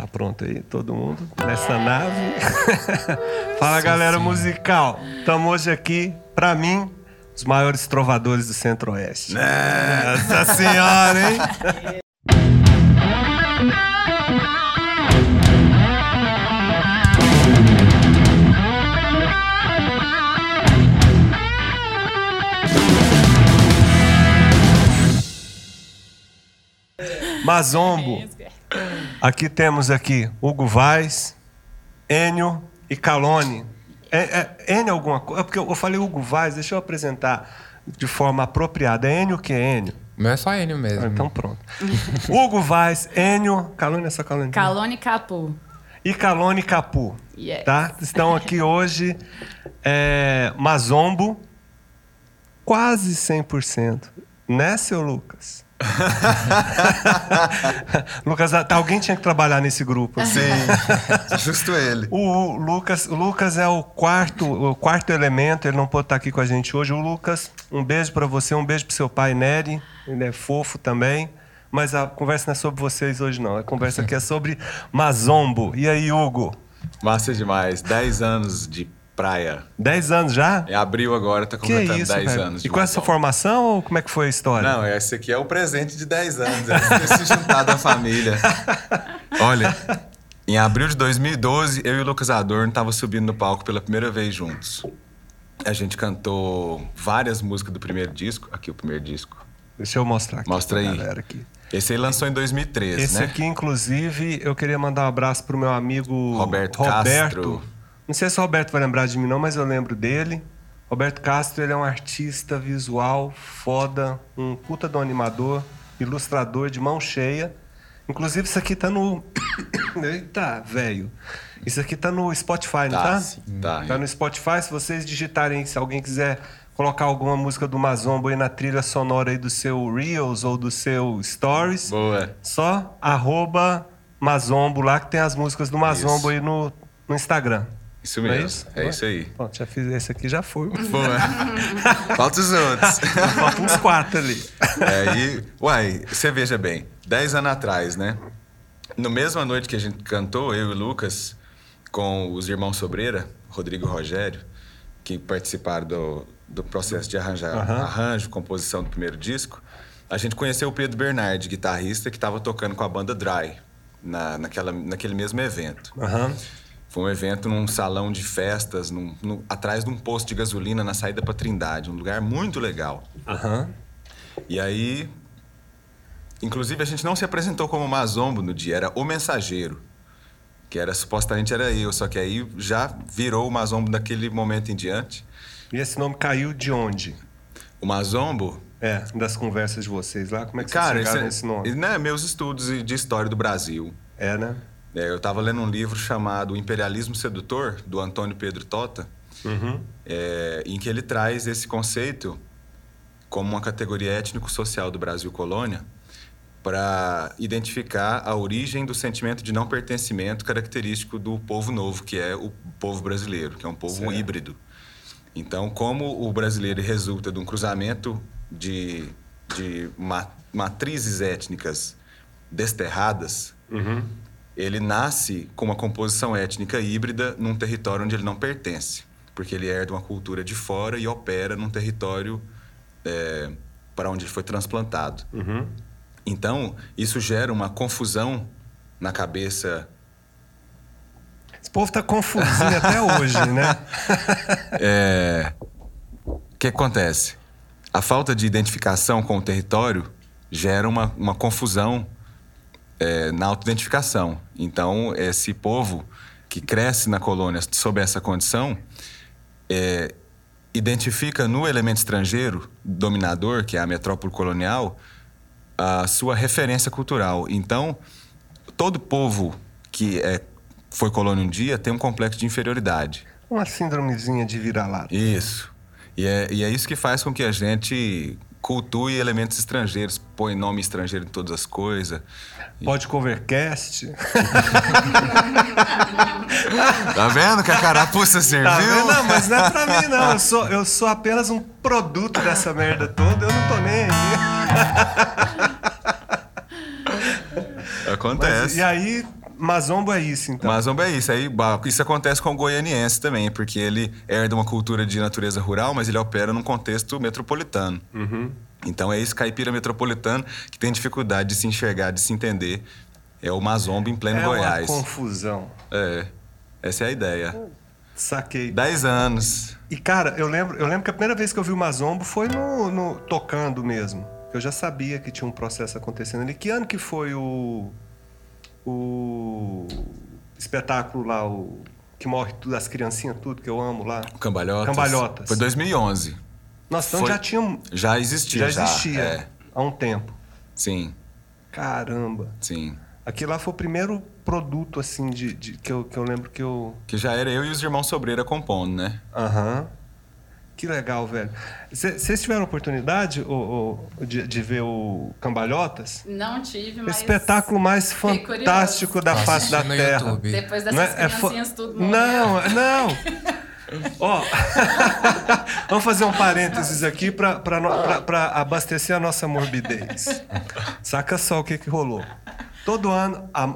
Tá pronto aí, todo mundo nessa nave. Fala galera musical. Estamos hoje aqui, para mim, os maiores trovadores do Centro-Oeste. Nossa senhora, hein? Mazombo. Aqui temos aqui Hugo Vaz, Enio e Calone. É, é, Enio alguma coisa? É porque eu falei Hugo Vaz, deixa eu apresentar de forma apropriada. É Enio o que é Enio? Não é só Enio mesmo. Ah, então pronto. Hugo Vaz, Enio, Calone essa Calone. Calone Capu. E Calone Capu. Yes. Tá? Estão aqui hoje é, Mazombo, quase 100%. Né, seu Lucas? Lucas, tá, alguém tinha que trabalhar nesse grupo. Sim, justo ele. O, o Lucas, o Lucas é o quarto, o quarto elemento, ele não pode estar aqui com a gente hoje. O Lucas, um beijo para você, um beijo pro seu pai Nery, ele é fofo também. Mas a conversa não é sobre vocês hoje, não. A conversa aqui é sobre Mazombo. E aí, Hugo? Massa demais. 10 anos de praia. 10 anos já? É abril agora, tá Que completando isso, 10 velho? anos. E com essa formação ou como é que foi a história? Não, esse aqui é o presente de 10 anos. É ter se juntado à família. Olha, em abril de 2012, eu e o Lucas Adorno tava subindo no palco pela primeira vez juntos. A gente cantou várias músicas do primeiro disco. Aqui o primeiro disco. Deixa eu mostrar aqui Mostra aí. galera aqui. Esse aí lançou em 2013, Esse né? aqui, inclusive, eu queria mandar um abraço pro meu amigo Roberto Roberto. Castro. Não sei se o Roberto vai lembrar de mim, não, mas eu lembro dele. Roberto Castro, ele é um artista visual foda, um puta do animador, ilustrador de mão cheia. Inclusive, isso aqui tá no. Eita, velho. Isso aqui tá no Spotify, não Tá, tá? sim, tá. Tá no Spotify. Se vocês digitarem, se alguém quiser colocar alguma música do Mazombo aí na trilha sonora aí do seu Reels ou do seu Stories, Boa. só arroba Mazombo lá, que tem as músicas do Mazombo Isso. aí no, no Instagram. Isso é mesmo. isso? É isso aí. Pronto, já fiz esse aqui, já foi. Boa. Falta os outros. Falta uns quatro ali. É, e, uai, você veja bem, 10 anos atrás, né? No mesma noite que a gente cantou, eu e o Lucas, com os irmãos Sobreira, Rodrigo e Rogério, que participaram do, do processo de arranjar, Aham. arranjo, composição do primeiro disco, a gente conheceu o Pedro Bernardi, guitarrista, que estava tocando com a banda Dry, na, naquela, naquele mesmo evento. Aham. Foi um evento num salão de festas, num- atrás de um posto de gasolina na saída para Trindade, um lugar muito legal. Aham. E aí, inclusive a gente não se apresentou como Mazombo no dia, era o mensageiro, que era supostamente era eu, só que aí já virou o Mazombo daquele momento em diante. E esse nome caiu de onde? O Mazombo, É, das conversas de vocês lá. Como é que cara, vocês chegaram é, nesse nome? né, meus estudos de história do Brasil. É, né? É, eu estava lendo um livro chamado O Imperialismo Sedutor, do Antônio Pedro Tota, Uhum. é, em que ele traz esse conceito como uma categoria étnico-social do Brasil colônia para identificar a origem do sentimento de não pertencimento característico do povo novo, que é o povo brasileiro, que é um povo Certo. híbrido. Então, como o brasileiro resulta de um cruzamento de, de ma- matrizes étnicas desterradas, Uhum. Ele nasce com uma composição étnica híbrida num território onde ele não pertence, porque ele herda uma cultura de fora e opera num território é, para onde ele foi transplantado. Uhum. Então, isso gera uma confusão na cabeça. Esse povo tá confusinho até hoje, né? É, O que acontece? A falta de identificação com o território gera uma, uma confusão é, na autoidentificação. Então, esse povo que cresce na colônia sob essa condição é, identifica no elemento estrangeiro dominador, que é a metrópole colonial, a sua referência cultural. Então, todo povo que é, foi colônia um dia tem um complexo de inferioridade. Uma síndromezinha de vira-lata. Isso. E é, e é isso que faz com que a gente cultue elementos estrangeiros, põe nome estrangeiro em todas as coisas. Pode covercast. Tá vendo que a carapuça serviu? Tá vendo? Não, mas não é pra mim, não. Eu sou, eu sou apenas um produto dessa merda toda. Eu não tô nem aí. Mas, Acontece. e aí, Mazombo é isso, então. Mazombo é isso. Aí, isso acontece com o goianiense também, porque ele herda uma cultura de natureza rural, mas ele opera num contexto metropolitano. Uhum. Então é esse caipira metropolitano que tem dificuldade de se enxergar, de se entender. É o Mazombo em pleno é Goiás. uma confusão. É. Essa é a ideia. Saquei. Dez anos. E, cara, eu lembro, eu lembro que a primeira vez que eu vi o Mazombo foi no, no- tocando mesmo. Eu já sabia que tinha um processo acontecendo ali. Que ano que foi o. O espetáculo lá, o. Que morre tudo, as criancinhas, tudo, que eu amo lá. Cambalhotas. Cambalhotas. Foi 2011. Nossa, então Foi- já tinha. Já existia. Já existia É. há um tempo. Sim, Caramba. sim. Aquilo lá foi o primeiro produto, assim, de, de- que, eu, que eu lembro que eu. Que já era eu e os irmãos Sobreira compondo, né? Aham. Que legal, velho. Cê- Vocês tiveram oportunidade ô, ô, de, de ver o Cambalhotas? Não tive, mas. Espetáculo mais fantástico da Nossa, face da Terra. YouTube. Depois Não dessas é- é fo- criancinhas tudo Não, não. Ó, vamos fazer um parênteses aqui para abastecer a nossa morbidez. Saca só o que, que rolou. Todo ano, a, a,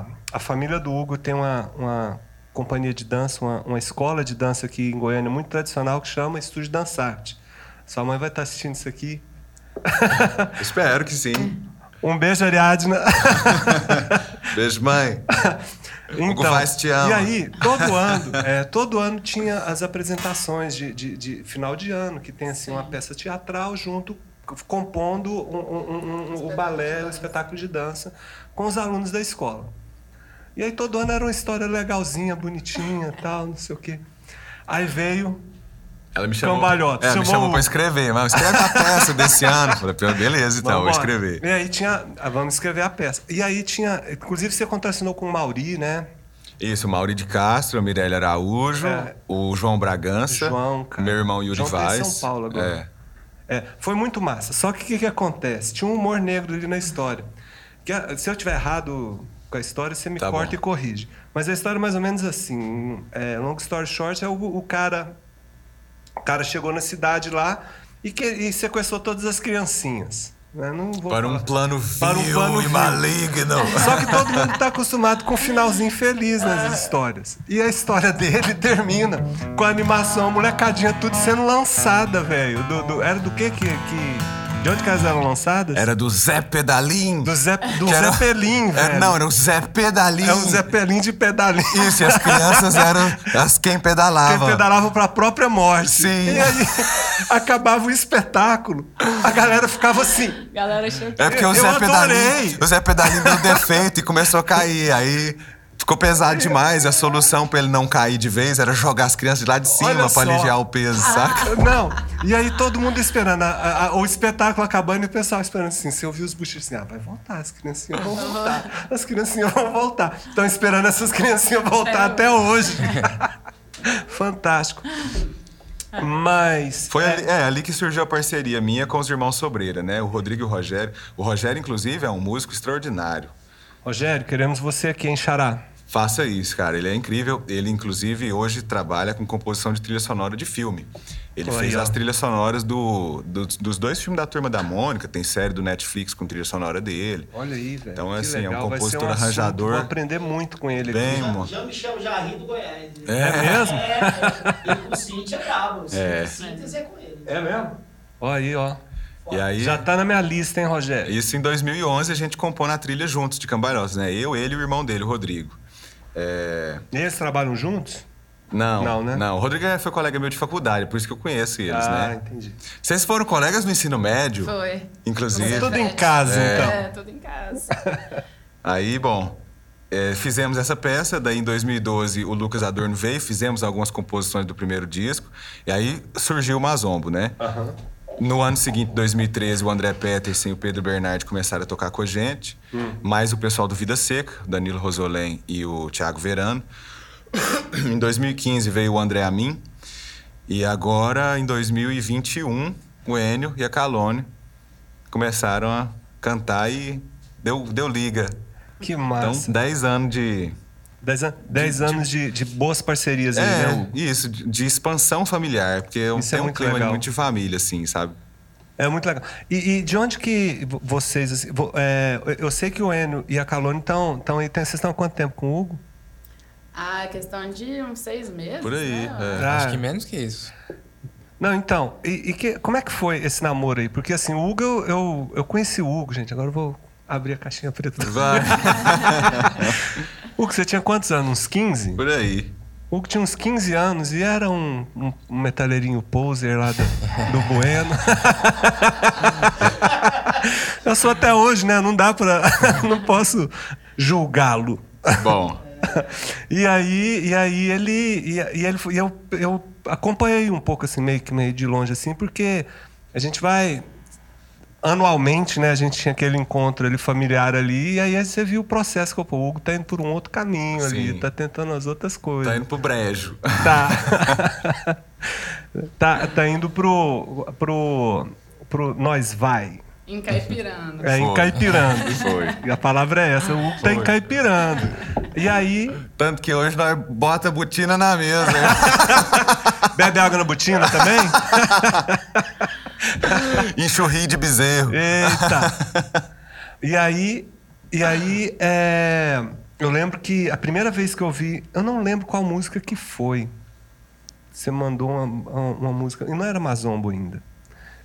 a, a família do Hugo tem uma, uma companhia de dança, uma, uma escola de dança aqui em Goiânia muito tradicional que chama Estúdio Dançarte. Sua mãe vai estar assistindo isso aqui. Espero que sim. Um beijo, Ariadna. Beijo, mãe. Hugo Vaz te ama. E aí, todo ano, é, todo ano tinha as apresentações de, de- de final de ano, que tem assim, uma peça teatral junto, compondo um- um- um- um- o balé, o espetáculo de dança, com os alunos da escola. E aí todo ano era uma história legalzinha, bonitinha tal, não sei o quê. Aí veio Ela me chamou. Cambalhota, É, me chamou o- pra escrever. Mas escreve a peça desse ano. Falei, "Pô, beleza, então, vou Vambora. escrever. E aí tinha. ah, Vamos escrever a peça. E aí tinha. Inclusive, você contracenou com o Mauri, né? Isso, Mauri de Castro, a Mirella Araújo, É. o João Bragança, João, cara. meu irmão Yuri João tá Vaz. São Paulo agora. É. É, foi muito massa. Só que o que, que acontece? Tinha um humor negro ali na história. Que, ah, se eu tiver errado com a história, você me Tá corta bom. e corrige. Mas a história é mais ou menos assim. É, long story short, é o, o cara. O cara chegou na cidade lá e, que, e sequestrou todas as criancinhas. né? Não vou Para um plano vil Para um plano e maligno. Só que todo mundo tá acostumado com um finalzinho feliz nas histórias. E a história dele termina com a animação, a molecadinha tudo sendo lançada, velho. Do, do- era do que que. que- de onde que elas eram lançadas? Era do Zé Pedalim. Do Zé, do Que era- Zeppelin, É, velho. não, era o Zé Pedalim. É o Zeppelin de pedalinho. Isso, e as crianças eram as quem Que pedalava. pedalava pra própria morte. Sim. E aí acabava o espetáculo. A galera ficava assim. Galera achou que. É porque o Eu Zé. Pedalim, o Zé Pedalim deu defeito e começou a cair. Aí ficou pesado demais. A solução pra ele não cair de vez era jogar as crianças de lá de cima só. aliviar o peso, saca? Não. E aí todo mundo esperando, a- a- a- o espetáculo acabando e o pessoal esperando assim. Você ouviu os buchichos assim, ah, vai voltar, as criancinhas vão voltar. As criancinhas vão voltar. Estão esperando essas criancinhas voltar É. até hoje. Fantástico. Mas. Foi ali, é, ali que surgiu a parceria minha com os irmãos Sobreira, né? O Rodrigo e o Rogério. O Rogério, inclusive, é um músico extraordinário. Rogério, queremos você aqui em Xará. Faça isso, cara. Ele é incrível. Ele, inclusive, hoje trabalha com composição de trilha sonora de filme. Ele Olha fez as trilhas sonoras do, do- dos dois filmes da Turma da Mônica. Tem série do Netflix com trilha sonora dele. Olha aí, velho. Então, assim, é um legal. Vai ser compositor assunto, arranjador. Vou aprender muito com ele Bem, mano. Já me chamo Jardim do Goiás. É mesmo? É, e com o Cintia é brabo. É. Síntese é com ele. É mesmo? Olha aí, ó. E aí, Já tá na minha lista, hein, Rogério? isso em 2011, a gente compôs na trilha juntos de Cambalhotas, né? Eu, ele e o irmão dele, o Rodrigo. É... E eles trabalham juntos? Não, Não, né? Não, o Rodrigo foi colega meu de faculdade, por isso que eu conheço eles, ah, né? entendi. Vocês foram colegas no ensino médio? Foi. Inclusive. Tudo em casa, É. então. É, tudo em casa. Aí, bom, é, fizemos essa peça, daí em 2012 o Lucas Adorno veio, fizemos algumas composições do primeiro disco, e aí surgiu o Mazombo, né? Aham. No ano seguinte, 2013, o André Peterson e o Pedro Bernardi começaram a tocar com a gente, mais o pessoal do Vida Seca, Danilo Rosolém e o Thiago Verano. em 2015 veio o André Amin, e agora, em 2021, o Enio e a Calone começaram a cantar e deu, deu liga. Que Então, massa. 10 anos de. Dez, an- dez anos de, de boas parcerias aí, É, né? Hugo? isso, de, de expansão familiar, porque eu Isso é tenho um muito clima legal. muito de família, assim, sabe? É muito legal. E, e de onde que vo- vocês. assim, vo- é, eu sei que o Enio e a Calone estão. Aí. tem- Vocês estão há quanto tempo com o Hugo? Ah, é questão de uns seis meses. Por aí, né? é. Ah. Acho que menos que isso. Não, então. E, e que- como é que foi esse namoro aí? Porque assim, o Hugo, eu, eu, eu conheci o Hugo, gente. Agora eu vou abrir a caixinha preta. Vai, Hugo, você tinha quantos anos? Uns 15? por aí. O Hugo tinha uns 15 anos e era um, um, um metaleirinho poser lá do, do Bueno. Eu sou até hoje, né? Não dá pra. Não posso julgá-lo. Bom, E aí, e aí ele. E, e ele e eu, eu acompanhei um pouco assim, meio que meio de longe, assim, porque a gente vai. Anualmente, né? A gente tinha aquele encontro ali familiar ali, e aí você viu o processo que pô, o Hugo tá indo por um outro caminho ali, Sim. tá tentando as outras coisas. tá indo pro brejo. Tá. tá, tá indo pro, pro, pro Nós Vai. Encaipirando. É, Foi. encaipirando. Foi. E a palavra é essa, o Hugo tá Foi. encaipirando. E aí, Tanto que hoje nós bota a botina na mesa. bebe água na botina também? Enxurri de bezerro. Eita! E aí, e aí é, eu lembro que a primeira vez que eu vi, eu não lembro qual música que foi. Você mandou uma, uma, música, e não era Mazombo ainda.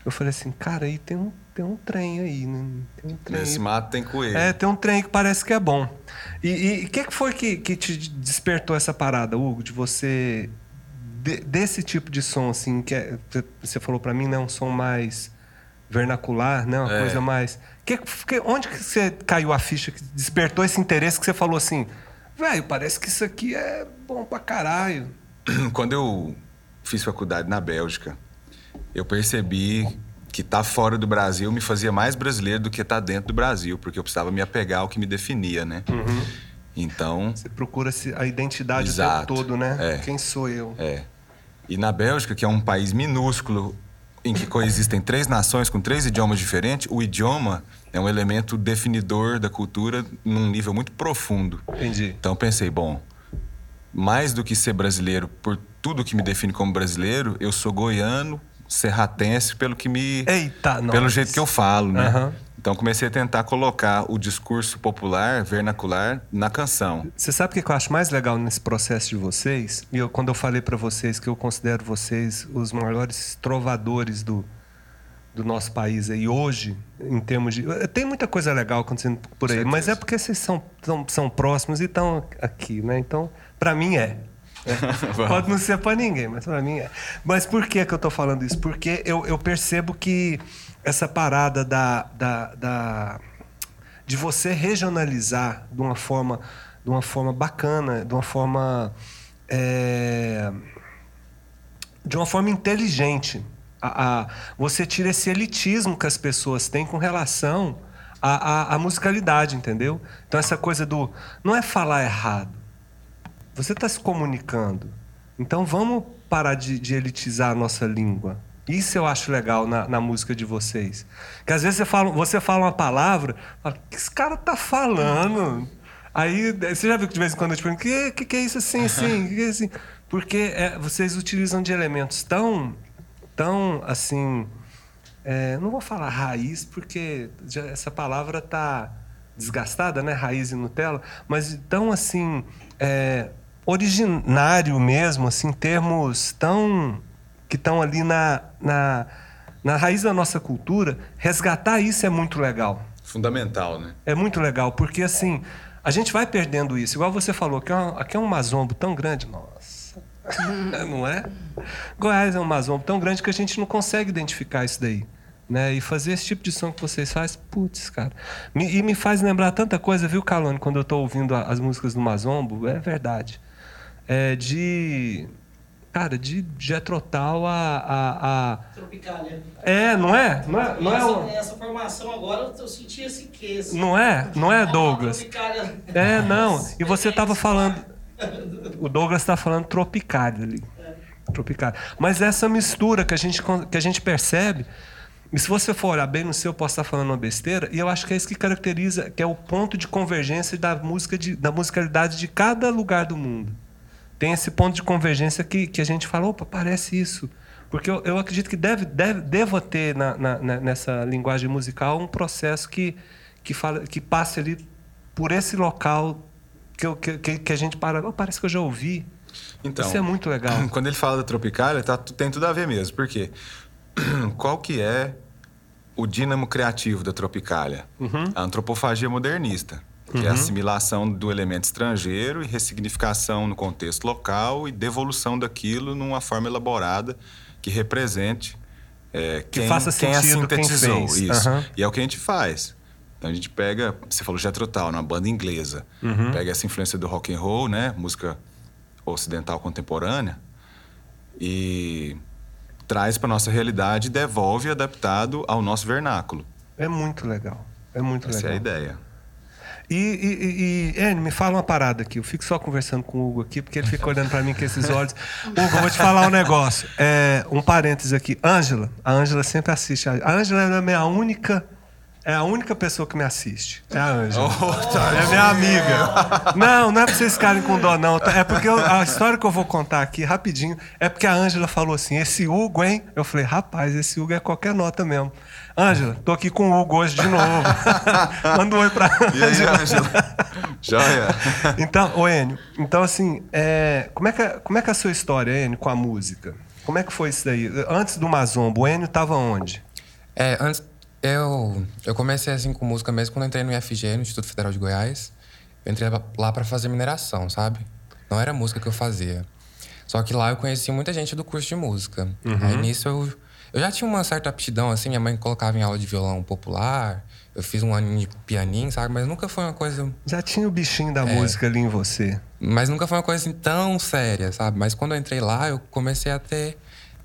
Eu falei assim, cara, aí tem um, tem um trem aí, né? Tem um trem Nesse aí. mato tem coelho. É, tem um trem que parece que é bom. E o que, que foi que, que te despertou essa parada, Hugo, de você. De- desse tipo de som, assim, que é- você falou pra mim, né? Um som mais vernacular, né? Uma É. coisa mais. Que, que- onde que você caiu a ficha que despertou esse interesse que você falou assim, velho, parece que isso aqui é bom pra caralho. Quando eu fiz faculdade na Bélgica, eu percebi que estar fora do Brasil me fazia mais brasileiro do que estar dentro do Brasil, porque eu precisava me apegar ao que me definia, né? Então, Você procura a identidade Exato. tempo todo, né? É. Quem sou eu? é. E na Bélgica, que é um país minúsculo em que coexistem três nações com três idiomas diferentes, o idioma é um elemento definidor da cultura num nível muito profundo. Entendi. Então pensei, bom, mais do que ser brasileiro por tudo que me define como brasileiro, eu sou goiano, serratense pelo que me Eita, pelo jeito que eu falo, né? Aham. Então comecei a tentar colocar o discurso popular, vernacular na canção. Você sabe o que eu acho mais legal nesse processo de vocês? E eu, quando eu falei pra vocês que eu considero vocês os maiores trovadores do, do nosso país aí hoje, em termos de. Tem muita coisa legal acontecendo por aí, mas é porque vocês são, são, são próximos e estão aqui, né? Então, pra mim é. Pode não ser pra ninguém, mas pra mim é. Mas por que, que eu tô falando isso? Porque eu, eu percebo que essa parada da, da, da- de você regionalizar de uma forma, de uma forma bacana, de uma forma. é, de uma forma inteligente. A, a- você tira esse elitismo que as pessoas têm com relação à musicalidade, entendeu? Então, essa coisa do. Não é falar errado. Você está se comunicando. Então, vamos parar de, de elitizar a nossa língua. Isso eu acho legal na, na música de vocês. Que às vezes você fala, você fala uma palavra, fala, o que esse cara tá falando? Aí você já viu que de vez em quando eu te pergunto, que, que, que é isso assim, assim? Que que é assim? Porque é, vocês utilizam de elementos tão, tão assim. é, não vou falar raiz, porque já essa palavra tá desgastada, né? Raiz e Nutella, mas tão assim. é, originário mesmo, assim, termos tão. que estão ali na, na, na raiz da nossa cultura, resgatar isso é muito legal. Fundamental, né? É muito legal, porque assim, a gente vai perdendo isso. Igual você falou, que é aqui é um mazombo tão grande, nossa. não é? Goiás é um mazombo tão grande que a gente não consegue identificar isso daí. Né? E fazer esse tipo de som que vocês fazem, putz, cara. Me- e me faz lembrar tanta coisa, viu, Calone, quando eu tô ouvindo a- as músicas do Mazombo, é verdade. É de. Cara, de Jetrotal a, a, a. Tropicália. É, não é? Não é, não é, essa, um- essa formação agora eu senti esse quê? não é? Não é, Douglas? Tropicália. É, não. E você estava falando. O Douglas está falando tropicália ali. Tropicália. Mas essa mistura que a gente, que a gente percebe. E se você for olhar bem no seu, eu posso estar falando uma besteira, e eu acho que é isso que caracteriza, que é o ponto de convergência da música de, da musicalidade de cada lugar do mundo. Tem esse ponto de convergência que, que a gente fala, opa, parece isso. Porque eu, eu acredito que deve, deve, devo ter na, na- nessa linguagem musical um processo que, que, fala, que passe ali por esse local que, eu- que, que, a gente para. "Oh, parece que eu já ouvi. Então, Isso é muito legal. Quando ele fala da Tropicália, tá, tem tudo a ver mesmo. Por quê? Qual que é o dínamo criativo da Tropicália? A antropofagia modernista, que é a assimilação do elemento estrangeiro e ressignificação no contexto local e devolução daquilo numa forma elaborada que represente é, Que quem, faça quem a quem sintetizou. fez. Isso. Aham. E é o que a gente faz. Então a gente pega, você falou Jethro Tull, uma banda inglesa. Uhum. Pega essa influência do rock and roll, né, música ocidental contemporânea e traz para nossa realidade e devolve adaptado ao nosso vernáculo. É muito legal. É muito Essa legal. é a ideia. E, e, e, e, Enio, me fala uma parada aqui. Eu fico só conversando com o Hugo aqui, porque ele fica olhando pra mim com esses olhos. Hugo, eu vou te falar um negócio. É, um parênteses aqui. Ângela, a Ângela sempre assiste. A Ângela é a minha única. É a única pessoa que me assiste. É a Ângela. é minha amiga. Não, não é pra vocês ficarem com dó, não. É porque eu- a história que eu vou contar aqui, rapidinho, é porque a Ângela falou assim: esse Hugo, hein? Eu falei, rapaz, esse Hugo é qualquer nota mesmo. Ângela, tô aqui com o Hugo hoje de novo. Manda um oi pra E aí, Ângela? Joia? então, ô Enio, então assim, é, como, é que, é- como é que é a sua história, Enio, com a música? Como é que foi isso daí? Antes do Mazombo, o Enio tava onde? É, antes, eu, eu comecei assim com música mesmo quando eu entrei no IFG, no Instituto Federal de Goiás. Eu entrei lá pra fazer mineração, sabe? Não era música que eu fazia. Só que lá eu conheci muita gente do curso de música. Aí nisso eu, eu já tinha uma certa aptidão, assim. Minha mãe colocava em aula de violão popular. Eu fiz um aninho de pianinho, sabe? Mas nunca foi uma coisa Já tinha o bichinho da música ali em você. mas nunca foi uma coisa assim tão séria, sabe? Mas quando eu entrei lá, eu comecei a ter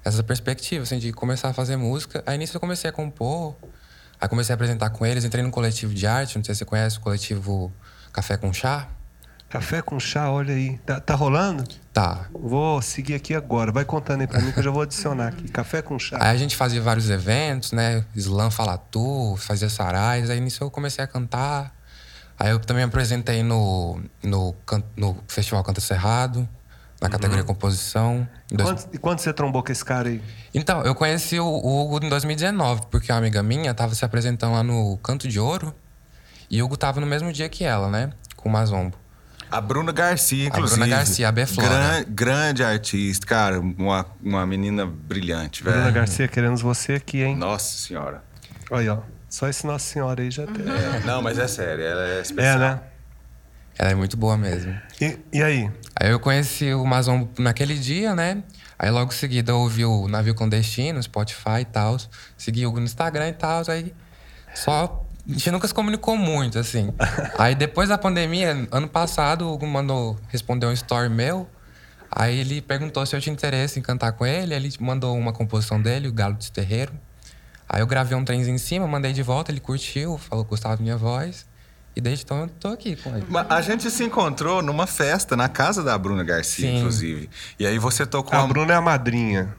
essa perspectiva, assim, de começar a fazer música. Aí nisso eu comecei a compor. Aí comecei a apresentar com eles. Entrei num coletivo de arte, não sei se você conhece o coletivo Café com Chá. Café com chá, olha aí. Tá, tá rolando? Tá. Vou seguir aqui agora. Vai contando aí pra mim que eu já vou adicionar aqui. Café com chá. Aí a gente fazia vários eventos, né? Slam Fala Tu, fazia sarais. Aí nisso eu comecei a cantar. Aí eu também apresentei no, no, no Festival Canta Cerrado, na categoria composição. em dois- Quando, e quando você trombou com esse cara aí? Então, eu conheci o o Hugo em 2019, porque uma amiga minha tava se apresentando lá no Canto de Ouro. E o Hugo tava no mesmo dia que ela, né? Com o Mazombo. A Bruna Garcia, A inclusive. Bruna Garcia, a Beflora. Gran- grande artista, cara. Uma, uma menina brilhante, velho. Bruna Garcia, queremos você aqui, hein? Nossa senhora. Olha aí, ó. Só esse Nossa Senhora aí já tem. É, não, mas é sério, ela é É, especial. né? Ela é muito boa mesmo. E, e aí? Aí eu conheci o Mazombo naquele dia, né? Aí logo em seguida eu ouvi o Navio Clandestino, Spotify e tal. Segui o no Instagram e tal. Aí só. A gente nunca se comunicou muito, assim. aí depois da pandemia, ano passado, o Hugo mandou responder um story meu. Aí ele perguntou se eu tinha interesse em cantar com ele. Aí ele mandou uma composição dele, o Galo de Terreiro. Aí eu gravei um trenzinho em cima, mandei de volta, ele curtiu, falou que gostava da minha voz. E desde então eu tô aqui com ele. Mas A gente se encontrou numa festa na casa da Bruna Garcia, Sim. inclusive. E aí você tocou A uma... Bruna é a madrinha.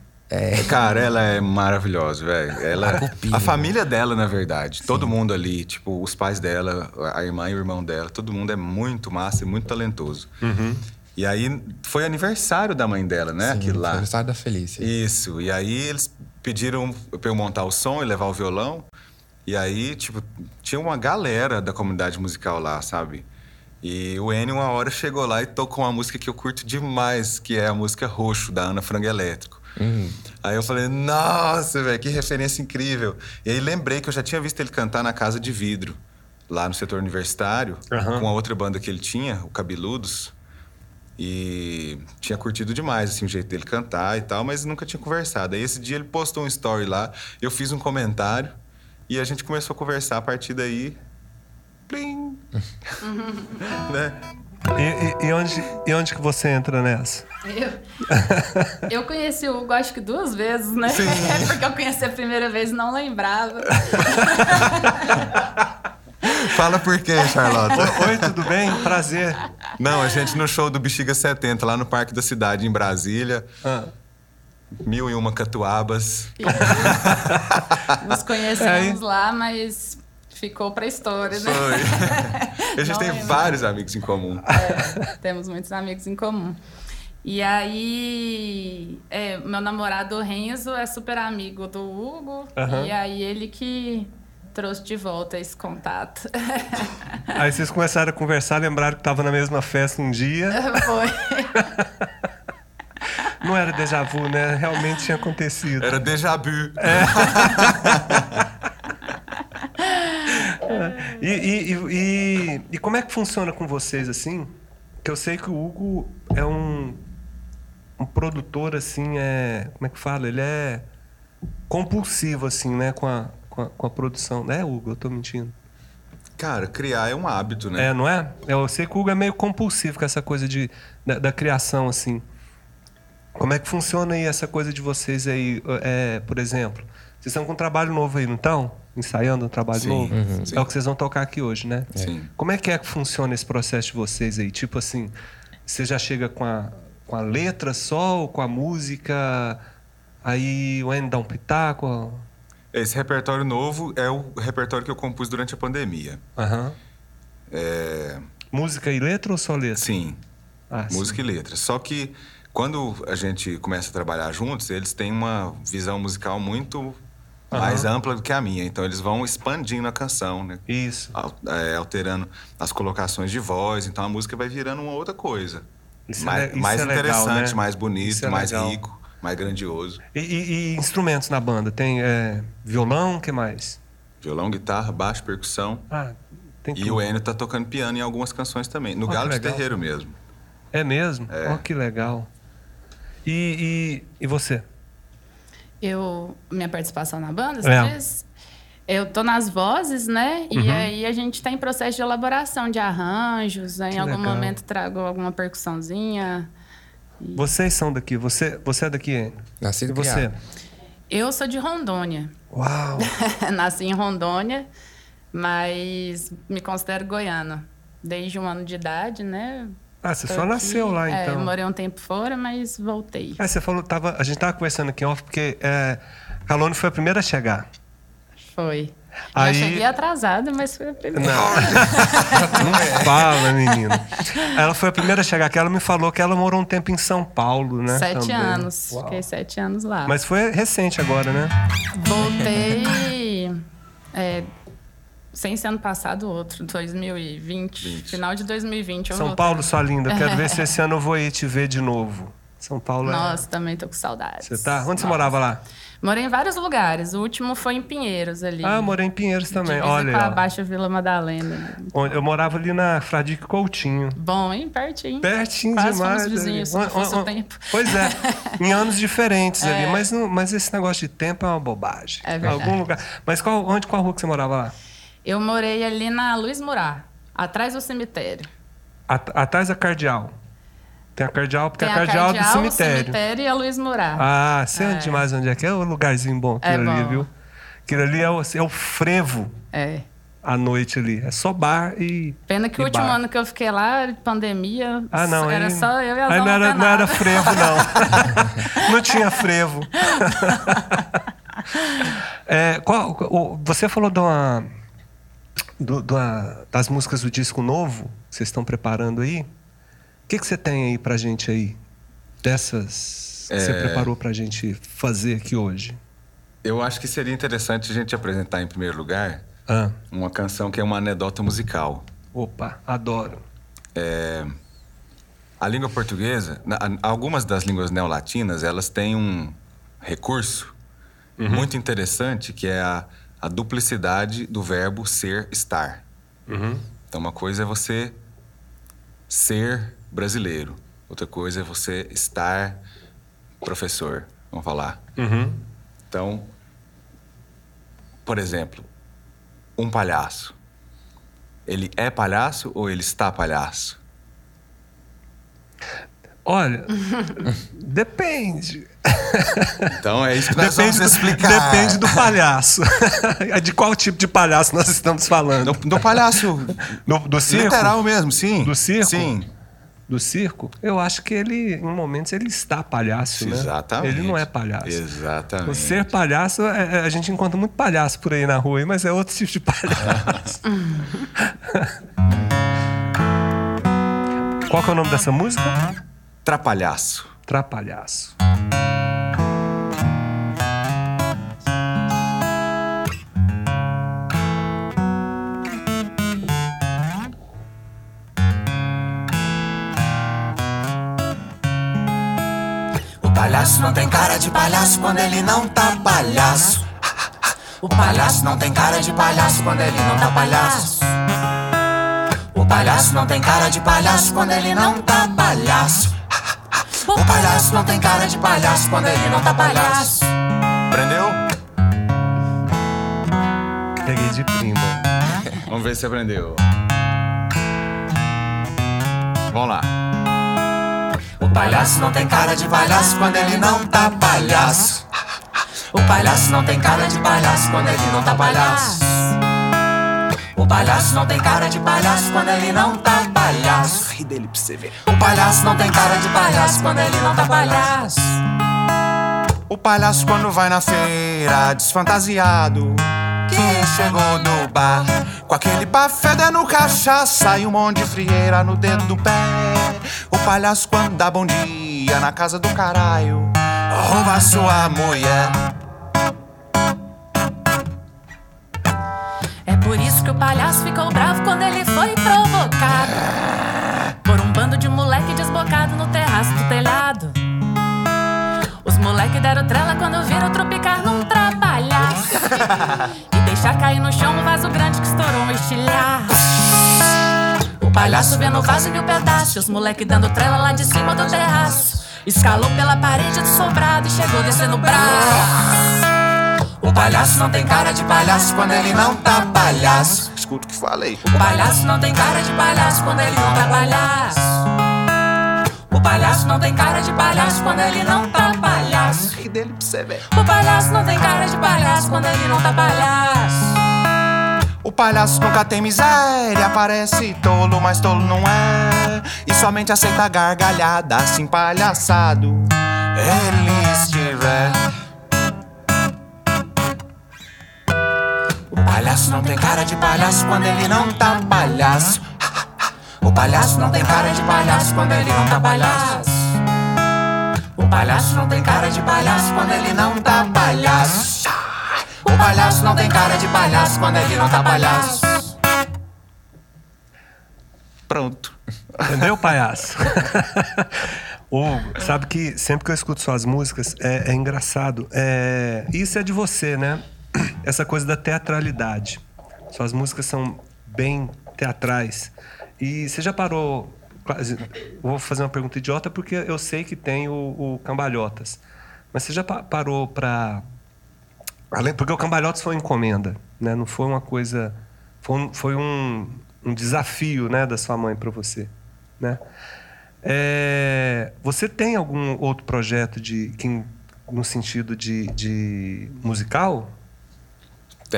Cara, ela é maravilhosa, velho. Ela A cupinha. a família dela, na verdade, todo mundo ali, tipo, os pais dela, a irmã e o irmão dela, todo mundo é muito massa e muito talentoso. E aí foi aniversário da mãe dela, né? Sim, Aquilo foi lá. aniversário da Felícia. Isso. E aí eles pediram pra eu montar o som e levar o violão. E aí, tipo, tinha uma galera da comunidade musical lá, sabe? E o Enio, uma hora, chegou lá e tocou uma música que eu curto demais, que é a música Roxo, da Ana Frango Elétrico. Uhum. Aí eu falei, nossa, velho, que referência incrível. E aí lembrei que eu já tinha visto ele cantar na Casa de Vidro, lá no setor universitário, Aham. com a outra banda que ele tinha, o Cabeludos. E tinha curtido demais, assim, o jeito dele cantar e tal, mas nunca tinha conversado. Aí esse dia ele postou um story lá, eu fiz um comentário e a gente começou a conversar a partir daí. Plim! né? E, e- e onde, e onde que você entra nessa? Eu, eu conheci o Hugo acho que duas vezes, né? Sim. Porque eu conheci a primeira vez e não lembrava. Fala por quê, Charlotte? Oi, tudo bem? Prazer. Não, a gente no show do Bexiga 70, lá no Parque da Cidade, em Brasília. Ah, Mil e uma catuabas. Nos conhecemos Aí. lá, mas ficou pra história, né? Foi. a gente tem lembro. vários amigos em comum. É, temos muitos amigos em comum. E aí, é, meu namorado Renzo é super amigo do Hugo. Aham. E aí ele que trouxe de volta esse contato. Aí vocês começaram a conversar, lembraram que tava na mesma festa um dia. Foi. Não era déjà vu, né? Realmente tinha acontecido. Era déjà vu. E, e, e, e- e como é que funciona com vocês, assim? Que eu sei que o Hugo é um, um produtor, assim, é... Como é que fala? Ele é compulsivo, assim, né? Com a, com a, com a produção. Né, Hugo? Eu tô mentindo. Cara, criar é um hábito, né? É, não é? Eu sei que o Hugo é meio compulsivo com essa coisa de, da, da criação, assim. Como é que funciona aí essa coisa de vocês aí, é, por exemplo? Vocês estão com um trabalho novo aí, não estão? Ensaiando um trabalho Sim, novo? uhum. sim. É o que vocês vão tocar aqui hoje, né? Sim. Como é que é que funciona esse processo de vocês aí? Tipo assim, você já chega com a, com a letra só ou com a música? Aí o N dá um pitaco? Esse repertório novo é o repertório que eu compus durante a pandemia. Aham. É, Música e letra ou só letra? sim, Ah, sim. música e letra. Só que quando a gente começa a trabalhar juntos, eles têm uma visão musical muito mais ampla do que a minha. Então eles vão expandindo a canção, né? Isso. É, alterando as colocações de voz. Então a música vai virando uma outra coisa. Isso é mais isso mais é legal, interessante, né? mais bonito, é mais legal. rico, mais grandioso. E, e- e instrumentos na banda? Tem é, violão, o que mais? Violão, guitarra, baixo, percussão. Ah, tem E tudo. o Enio tá tocando piano em algumas canções também. No que Galo de legal. Terreiro mesmo. É mesmo? É. Ó, que legal. E, e, e você? Eu, minha participação na banda, você É. diz? Eu tô nas vozes, né? E Uhum. aí a gente tá em processo de elaboração de arranjos. Que em algum legal. momento trago alguma percussãozinha. Vocês são daqui. Você, você é daqui? Nascido E você? Eu sou de Rondônia. Uau! Nasci em Rondônia, mas me considero goiana. Desde um ano de idade, né? Ah, você Tô só aqui. nasceu lá, É, então. morei um tempo fora, mas voltei. Ah, você falou, tava, a gente tava conversando aqui em off, porque é, Calone foi a primeira a chegar. Foi. Aí- Já cheguei atrasada, mas foi a primeira. Não fala, menino. Ela foi a primeira a chegar aqui. Ela me falou que ela morou um tempo em São Paulo, né? Sete também. anos. Uau. Fiquei sete anos lá. Mas foi recente agora, né? Voltei. é, sem ser ano passado, outro, 2020. Final de 2020. Eu São voltei. Paulo, sua linda. Quero ver se esse ano eu vou aí te ver de novo. São Paulo é... Nossa, também tô com saudades. Você tá? Onde você Nossa. morava lá? Morei em vários lugares. O último foi em Pinheiros ali. Ah, eu morei em Pinheiros também. Olha, com a. Baixa Vila Madalena. Onde- Eu morava ali na Fradique Coutinho. Bom, hein? Pertinho. Pertinho Quase demais. fomos vizinhos, ali. se não fosse o tempo. Pois é, em anos diferentes ali. É. Mas, não- mas esse negócio de tempo é uma bobagem. É verdade. Algum lugar. Mas qual, onde, qual rua que você morava lá? Eu morei ali na Luiz Murá, atrás do cemitério. At- atrás da Cardeal. Tem a Cardeal, porque Tem a Cardeal, Cardeal, do o cemitério. cemitério e a Luiz Murá. Ah, sei É. demais onde é que é o lugarzinho bom É aquilo ali, bom. viu? Aquilo ali é o, é o frevo É. à noite ali. É só bar e. Pena que e o último bar. ano que eu fiquei lá, pandemia, Ah, não. era aí, só eu e a aí não era, não era frevo, não. não tinha frevo. É, qual- você falou de uma, do- uma- das músicas do disco novo que vocês estão preparando aí. O que, que você tem aí pra gente aí? Dessas que você É. preparou pra gente fazer aqui hoje? Eu acho que seria interessante a gente apresentar em primeiro lugar Ah, uma canção que é uma anedota musical. opa, adoro. A língua portuguesa, algumas das línguas neolatinas, elas têm um recurso muito interessante que é a, a duplicidade do verbo ser, estar. Então, uma coisa é você ser brasileiro, outra coisa é você estar professor, vamos falar. Uhum. Então, por exemplo, um palhaço. Ele é palhaço ou ele está palhaço? Olha, depende. Então é isso que nós Depende vamos do, explicar. depende do palhaço. de qual tipo de palhaço nós estamos falando? Do, do palhaço. Do, do circo? Literal mesmo, sim. Do circo? Sim. Do circo? Eu acho que ele, em momentos, ele está palhaço, né? Exatamente. Ele não é palhaço. Exatamente. O ser palhaço, é- é- a gente encontra muito palhaço por aí na rua, mas é outro tipo de palhaço. Qual é o nome dessa música? Trapalhaço. Trapalhaço. O palhaço não tem cara de palhaço quando ele não tá palhaço. O palhaço não tem cara de palhaço quando ele não tá palhaço. O palhaço não tem cara de palhaço quando ele não tá palhaço. O palhaço não tem cara de palhaço quando ele não tá palhaço. Aprendeu? Peguei de prima. Vamos ver se aprendeu. Vamos lá. O palhaço não tem cara de palhaço quando ele não tá palhaço. O palhaço não tem cara de palhaço quando ele não tá palhaço. O palhaço não tem cara de palhaço quando ele não tá palhaço. Ri dele pra você ver. O palhaço não tem cara de palhaço quando ele não tá palhaço. O palhaço quando vai na feira desfantasiado Que chegou do bar Com aquele pafé no cachaça E um monte de frieira no dedo do pé O palhaço quando dá bom dia na casa do caralho Rouba sua mulher por isso que o palhaço ficou bravo quando ele foi provocado por um bando de moleque desbocado no terraço do telhado. Os moleque deram trela quando viram tropicar num trabalhaço e deixar cair no chão um vaso grande que estourou um estilhaço. O palhaço vendo o vaso em mil pedaços, os moleque dando trela lá de cima do terraço. Escalou pela parede do sobrado e chegou descendo o braço. O palhaço não tem cara de palhaço quando ele não tá palhaço. Escuta o que falei O palhaço não tem cara de palhaço quando ele não tá palhaço. O palhaço não tem cara de palhaço quando ele não tá palhaço. Ri dele pra você ver O palhaço não tem cara de palhaço quando ele não tá palhaço. O palhaço nunca tem miséria, parece tolo, mas tolo não é. E somente aceita gargalhada, assim palhaçado. Ele estiver. Palhaço não tem cara de palhaço quando ele não tá palhaço. O palhaço não tem cara de palhaço quando ele não tá palhaço. O palhaço não tem cara de palhaço quando ele não tá palhaço. O palhaço não tem cara de palhaço quando ele não tá palhaço. Pronto. Entendeu, palhaço? Hugo, sabe que sempre que eu escuto suas músicas é, é engraçado. É, isso é de você, né? Essa coisa da teatralidade. Suas músicas são bem teatrais. E você já parou. Vou fazer uma pergunta idiota porque eu sei que tem o, o Cambalhotas. Mas você já pa- parou pra. Além, porque o Cambalhotas foi uma encomenda, né? Não foi uma coisa. Foi um, foi um, um desafio, né, da sua mãe para você, né? É, você tem algum outro projeto de que, no sentido de, de musical?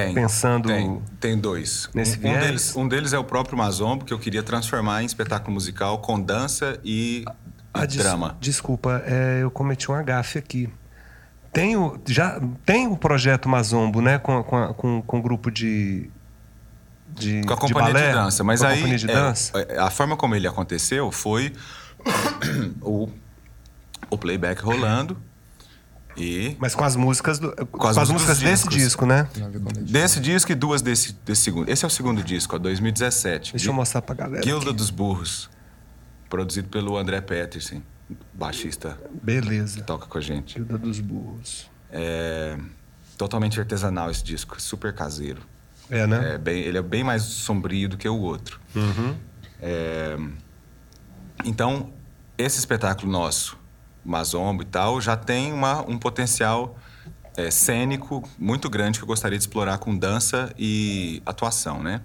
Tem. Pensando Tem, tem dois. nesse um, um deles, um deles é o próprio Mazombo, que eu queria transformar em espetáculo musical com dança e, e Ah, des- drama. Desculpa, é, eu cometi um agafe aqui. Tem o, já, tem o projeto Mazombo, né? Com, com, a- com, com o grupo de. De, Com a de companhia de, balé, dança. Mas com a aí, companhia de é, dança? é, a forma como ele aconteceu foi o, o playback rolando e Mas com as músicas do, com, as as, músicas desse disco, né? desse disco e duas desse, desse segundo. Esse é o segundo disco, ó, 2017. Deixa eu mostrar pra galera. Guilda aqui. dos Burros, produzido pelo André Peterson, baixista Beleza. que toca com a gente. Guilda dos Burros. É totalmente artesanal esse disco, super caseiro. É, né? É bem, ele é bem mais sombrio do que o outro. Uhum. É, então, esse espetáculo nosso, Mazombo e tal, já tem uma, um potencial é, cênico muito grande que eu gostaria de explorar com dança e atuação, né?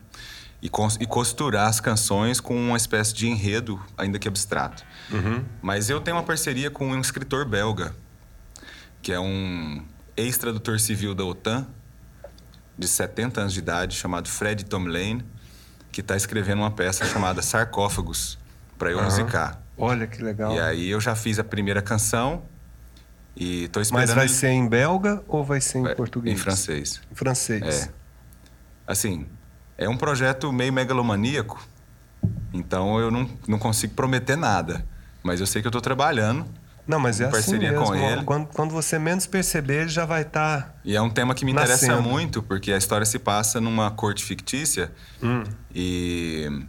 E, e costurar as canções com uma espécie de enredo, ainda que abstrato. Mas eu tenho uma parceria com um escritor belga, que é um ex-tradutor civil da OTAN, de 70 anos de idade, chamado Fred Tomlane, que está escrevendo uma peça chamada Sarcófagos, para eu musicar. Olha que legal. E aí eu já fiz a primeira canção e tô esperando... Mas vai ser em belga ou vai ser em É, português? Em francês. Em francês. É. Assim, é um projeto meio megalomaníaco, então eu não, não consigo prometer nada. Mas eu sei que eu tô trabalhando. Não, mas é assim mesmo. com ele. Quando, quando você menos perceber, ele já vai tá estar. E é um tema que me interessa Nascendo. muito, porque a história se passa numa corte fictícia Hum. e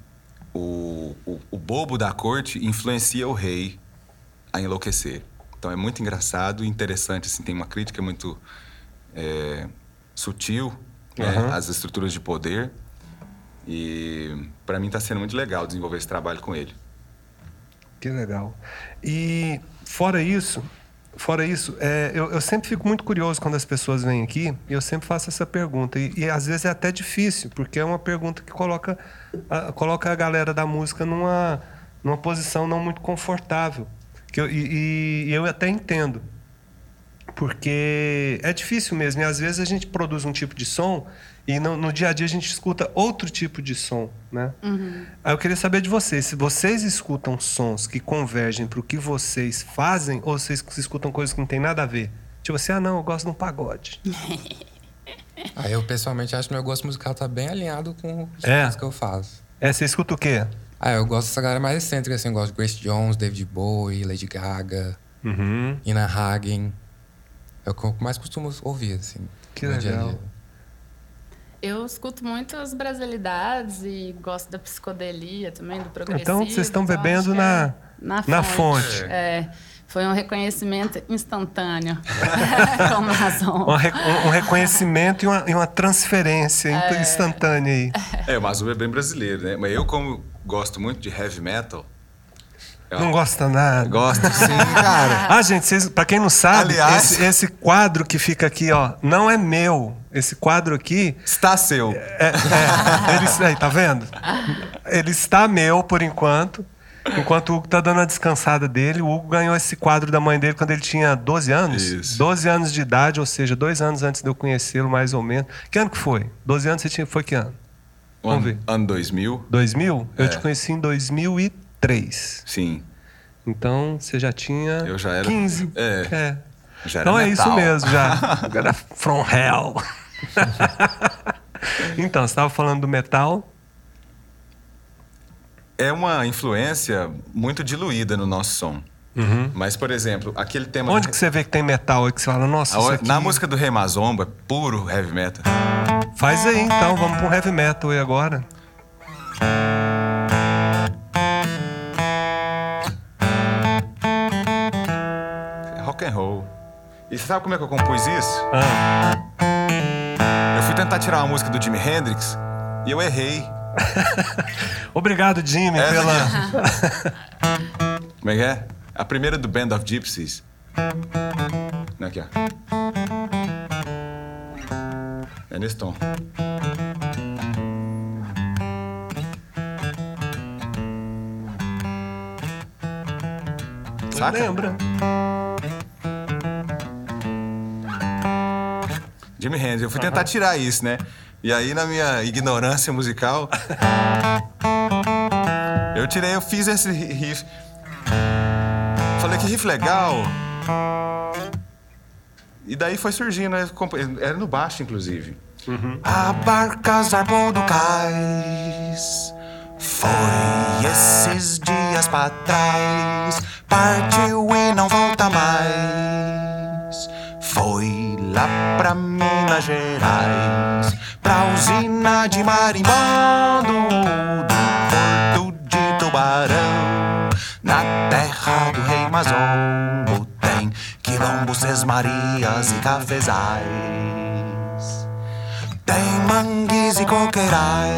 o, o, o bobo da corte influencia o rei a enlouquecer. Então é muito engraçado e interessante, assim, tem uma crítica muito é, sutil né, Aham. às estruturas de poder. E para mim está sendo muito legal desenvolver esse trabalho com ele. Que legal. E fora isso, fora isso, é, eu, eu sempre fico muito curioso quando as pessoas vêm aqui e eu sempre faço essa pergunta. E, e às vezes é até difícil, porque é uma pergunta que coloca a, coloca a galera da música numa, numa posição não muito confortável. Que eu, e, e eu até entendo. Porque é difícil mesmo. E às vezes a gente produz um tipo de som e no, no dia a dia a gente escuta outro tipo de som, né? Aí eu queria saber de vocês, se vocês escutam sons que convergem para o que vocês fazem ou vocês escutam coisas que não tem nada a ver? Tipo assim, ah não, eu gosto de um pagode. Aí eu pessoalmente acho que meu gosto musical tá bem alinhado com os É? que eu faço. É, você escuta o quê? Ah, eu gosto dessa galera mais excêntrica, assim. Eu gosto de Grace Jones, David Bowie, Lady Gaga, Uhum. Ina Hagen. É o que eu mais costumo ouvir, assim. Que no dia legal. dia. Eu escuto muito as brasilidades e gosto da psicodelia também, do progressivo. Então vocês estão então bebendo na- é na, na fonte. fonte. É, foi um reconhecimento instantâneo com Amazon. Um, re- um- um reconhecimento e uma, e uma transferência int- instantânea aí. É, o Mazur é bem brasileiro, né? Mas eu, como gosto muito de heavy metal, Não gosta nada. gosto sim. Cara, Ah, gente, vocês, pra quem não sabe, Aliás- esse, esse quadro que fica aqui, ó, não é meu. Esse quadro aqui Está seu. É, é, ele, aí, tá vendo? Ele está meu por enquanto. Enquanto o Hugo tá dando a descansada dele, o Hugo ganhou esse quadro da mãe dele quando ele tinha 12 anos. Isso. 12 anos de idade, ou seja, dois anos antes de eu conhecê-lo, mais ou menos. Que ano que foi? 12 anos você tinha. Foi que ano? Vamos ver. Ano, ano 2000, 2000? Eu É. te conheci em 2003. sim. Então você já tinha. Eu já era- 15. é. Já era Então é metal. isso mesmo, já. Era from hell. então, você estava falando do metal. É uma influência muito diluída no nosso som. Mas, por exemplo, aquele tema... Uhum. Onde do- que você vê que tem metal aí que você fala, nossa, isso aqui... Na música do Rei Mazomba, puro heavy metal. Faz aí então, vamos pro heavy metal aí agora. É rock and roll. E você sabe como é que eu compus isso? Ah, Eu fui tentar tirar uma música do Jimi Hendrix e eu errei. Obrigado, Jimmy, É. pela... Como é que é? A primeira do Band of Gypsies. Não, Aqui, ó. É nesse tom. Saca? Lembra? Jimi Hendrix. Eu fui tentar tirar isso, né? E aí, na minha ignorância musical, eu tirei, eu fiz esse riff. Falei que riff legal. E daí foi surgindo, era no baixo, inclusive. a barca zarpou do cais. Foi esses dias pra trás. Partiu e não volta mais. Foi lá pra Minas Gerais. Usina de marimbondo. Do porto de Tubarão. Na terra do rei Mazombo. Tem quilombos, sesmarias e cafezais. Tem mangues e coqueirais.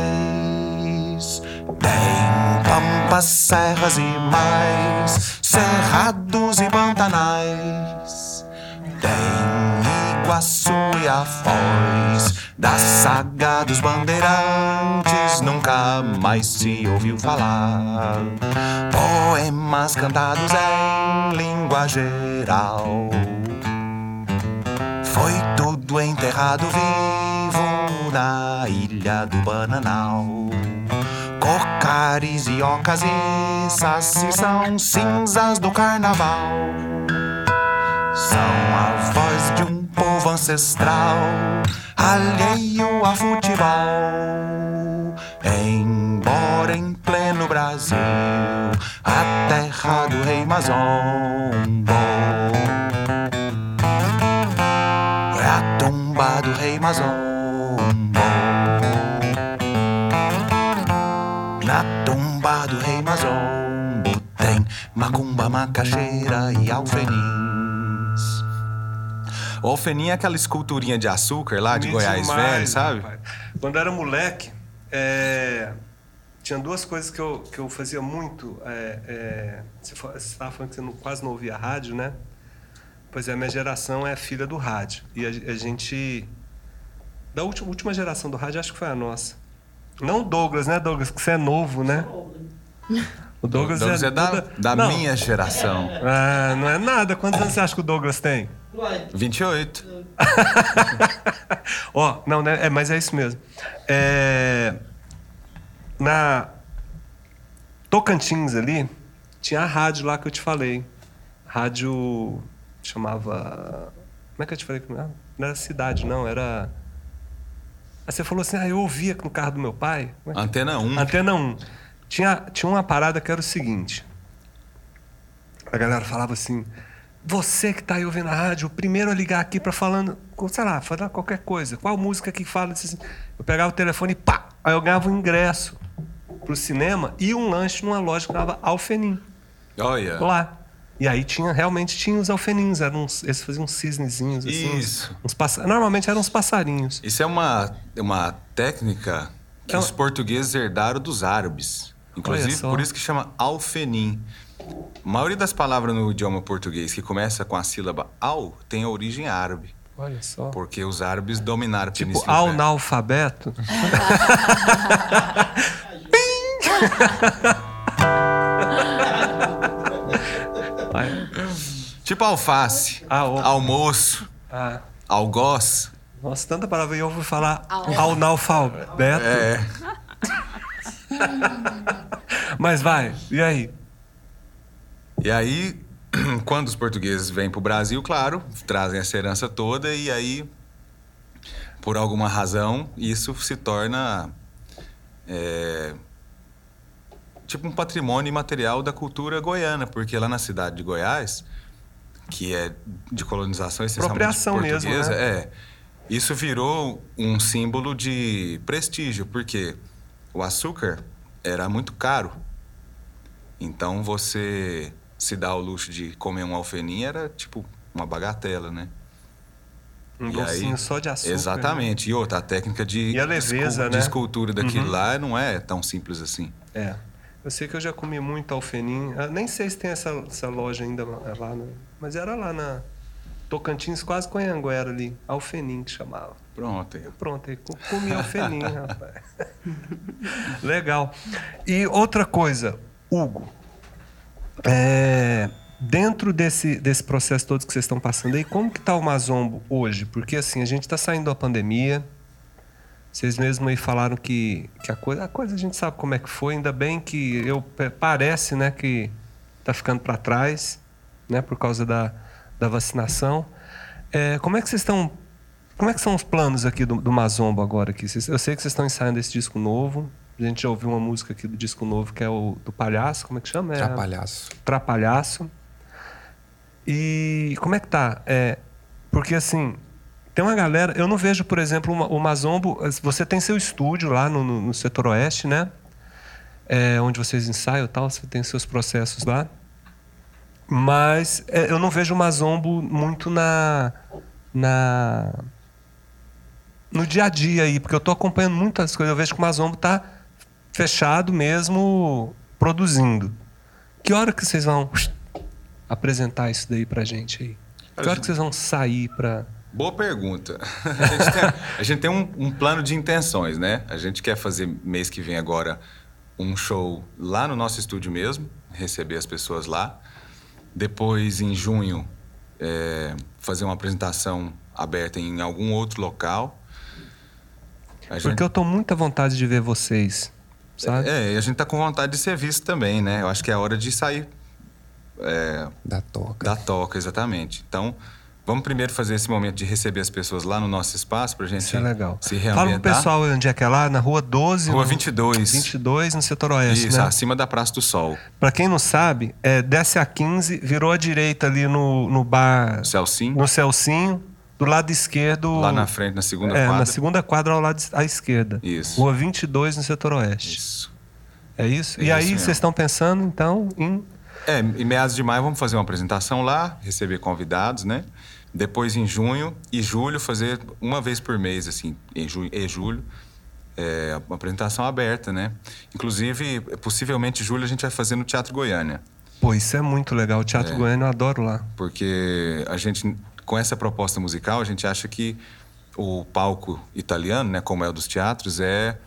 Tem pampas, serras e mais. Cerrados e pantanais. Iguaçu e a Foz. Da saga dos bandeirantes nunca mais se ouviu falar. Poemas cantados em língua geral. Foi tudo enterrado vivo na ilha do Bananal. Cocares e ocas e saci são cinzas do carnaval. São a voz de um povo ancestral, alheio a futebol. Embora em pleno Brasil, a terra do rei Mazombo. É a tumba do rei Mazombo. Na tumba do rei Mazombo tem macumba, macaxeira e alfenins. O alfenim é aquela esculturinha de açúcar lá de Comi Goiás demais, velho, sabe? rapaz. Quando eu era moleque, é, tinha duas coisas que eu, que eu fazia muito. É, é, você estava falando que você não- quase não ouvia rádio, né? Pois é, a minha geração é filha do rádio. E a, a gente. Da última, última geração do rádio, acho que foi a nossa. Não o Douglas, né, Douglas? Que você é novo, né? O Douglas, Douglas é da, toda- da Não, minha geração. Ah, não é nada. Quantos anos você acha que o Douglas tem? Uai, 28. Ó, não, né? É, mas é isso mesmo. É, na Tocantins ali, tinha a rádio lá que eu te falei. Rádio chamava. Como é que eu te falei? que Não era- não era cidade, não, era. Aí você falou assim, ah, eu ouvia no carro do meu pai. É que- Antena 1. Antena 1. Tinha, tinha uma parada que era o seguinte. A galera falava assim: você que tá aí ouvindo a rádio, o primeiro a ligar aqui para falando, sei lá, falar qualquer coisa. Qual música que fala? Assim, eu pegava o telefone e pá! Aí eu ganhava um ingresso pro cinema e um lanche numa loja que chamava Alfenim, Olha. lá. E aí tinha, realmente tinha os alfenins, eram uns, eles faziam uns cisnezinhos assim. uns- Isso. Uns, passa- Normalmente eram uns passarinhos. Isso é uma, uma técnica que É os uma- portugueses herdaram dos árabes. Inclusive, por isso que chama alfenim. A maioria das palavras no idioma português que começa com a sílaba al tem a origem árabe. Olha só. Porque os árabes dominaram a Tipo, Península Ibérica. analfabeto. Vai. Tipo alface, Ah, o- almoço, Ah, algoz. nossa, tanta palavra. E eu vou falar Al- analfabeto. É. Mas vai, e aí? E aí, quando os portugueses vêm para o Brasil, claro, trazem essa herança toda e aí, por alguma razão, isso se torna é, tipo um patrimônio imaterial da cultura goiana, porque lá na cidade de Goiás, que é de colonização essencialmente Apropriação mesmo, portuguesa, né? é, isso virou um símbolo de prestígio, porque o açúcar era muito caro. Então você se dar o luxo de comer um alfenim era tipo uma bagatela, né? Um docinho aí- só de açúcar. né? Exatamente. E outra, a técnica de, E a leveza, né? de escultura daquilo Uhum. lá não é tão simples assim. É. Eu sei que eu já comi muito alfenim. Ah, nem sei se tem essa, essa loja ainda lá, né? mas era lá na Tocantins, quase com Anhanguera ali. Alfenim que chamava. Pronto. aí. Pronto, aí co- comi alfenim, rapaz. Legal. E outra coisa, Hugo. É, dentro desse, desse processo todo que vocês estão passando aí, como que está o Mazombo hoje? Porque assim, a gente está saindo da pandemia. Vocês mesmos aí falaram que, que a coisa, a coisa a gente sabe como é que foi. Ainda bem que eu parece, né, que está ficando para trás, né, por causa da, da vacinação. É, como é que vocês estão como é que são os planos aqui do, do Mazombo agora? Aqui? Eu sei que vocês estão ensaiando esse disco novo. A gente já ouviu uma música aqui do disco novo, que é o do Palhaço. Como é que chama? É, Trapalhaço. Trapalhaço. E como é que tá? É, porque assim, tem uma galera. Eu não vejo, por exemplo, o Mazombo. Você tem seu estúdio lá no, no- no setor oeste, né? É, onde vocês ensaiam e tal, você tem seus processos lá. Mas é, eu não vejo o Mazombo muito na. na no dia a dia aí, porque eu estou acompanhando muitas coisas. Eu vejo que o Mazombo está fechado mesmo, produzindo. Que hora que vocês vão apresentar isso daí pra gente aí? Que hora que vocês vão sair pra. Boa pergunta. A gente tem, a gente tem um, um plano de intenções, né? A gente quer fazer mês que vem agora um show lá no nosso estúdio mesmo, receber as pessoas lá. Depois, em junho, é, fazer uma apresentação aberta em algum outro local. Gente- Porque eu tô muita vontade de ver vocês, sabe? É, e a gente tá com vontade de ser visto também, né? Eu acho que é a hora de sair é, Da toca. da toca, exatamente. Então, Vamos primeiro fazer esse momento de receber as pessoas lá no nosso espaço pra gente Isso é legal. se Fala reambientar. pro pessoal onde é que é lá, na rua 12. Rua no- 22. 22, no setor oeste, Isso, né? acima da Praça do Sol. Pra quem não sabe, é, desce a 15, virou à direita ali no, no bar, Celcinho, no Celcinho, do lado esquerdo. lá na frente, na segunda é, quadra. na segunda quadra ao lado à esquerda. Isso. Rua 22, no setor oeste. Isso. É isso? É e isso aí, mesmo. vocês estão pensando, então, em. É, em meados de maio vamos fazer uma apresentação lá, receber convidados, né? Depois em junho e julho fazer uma vez por mês, assim, em junho e julho, é, uma apresentação aberta, né? Inclusive, possivelmente em julho a gente vai fazer no Teatro Goiânia, Pô, isso é muito legal. O Teatro É. Goiânia eu adoro lá. porque a gente, com essa proposta musical, a gente acha que o palco italiano, né, como é o dos teatros, é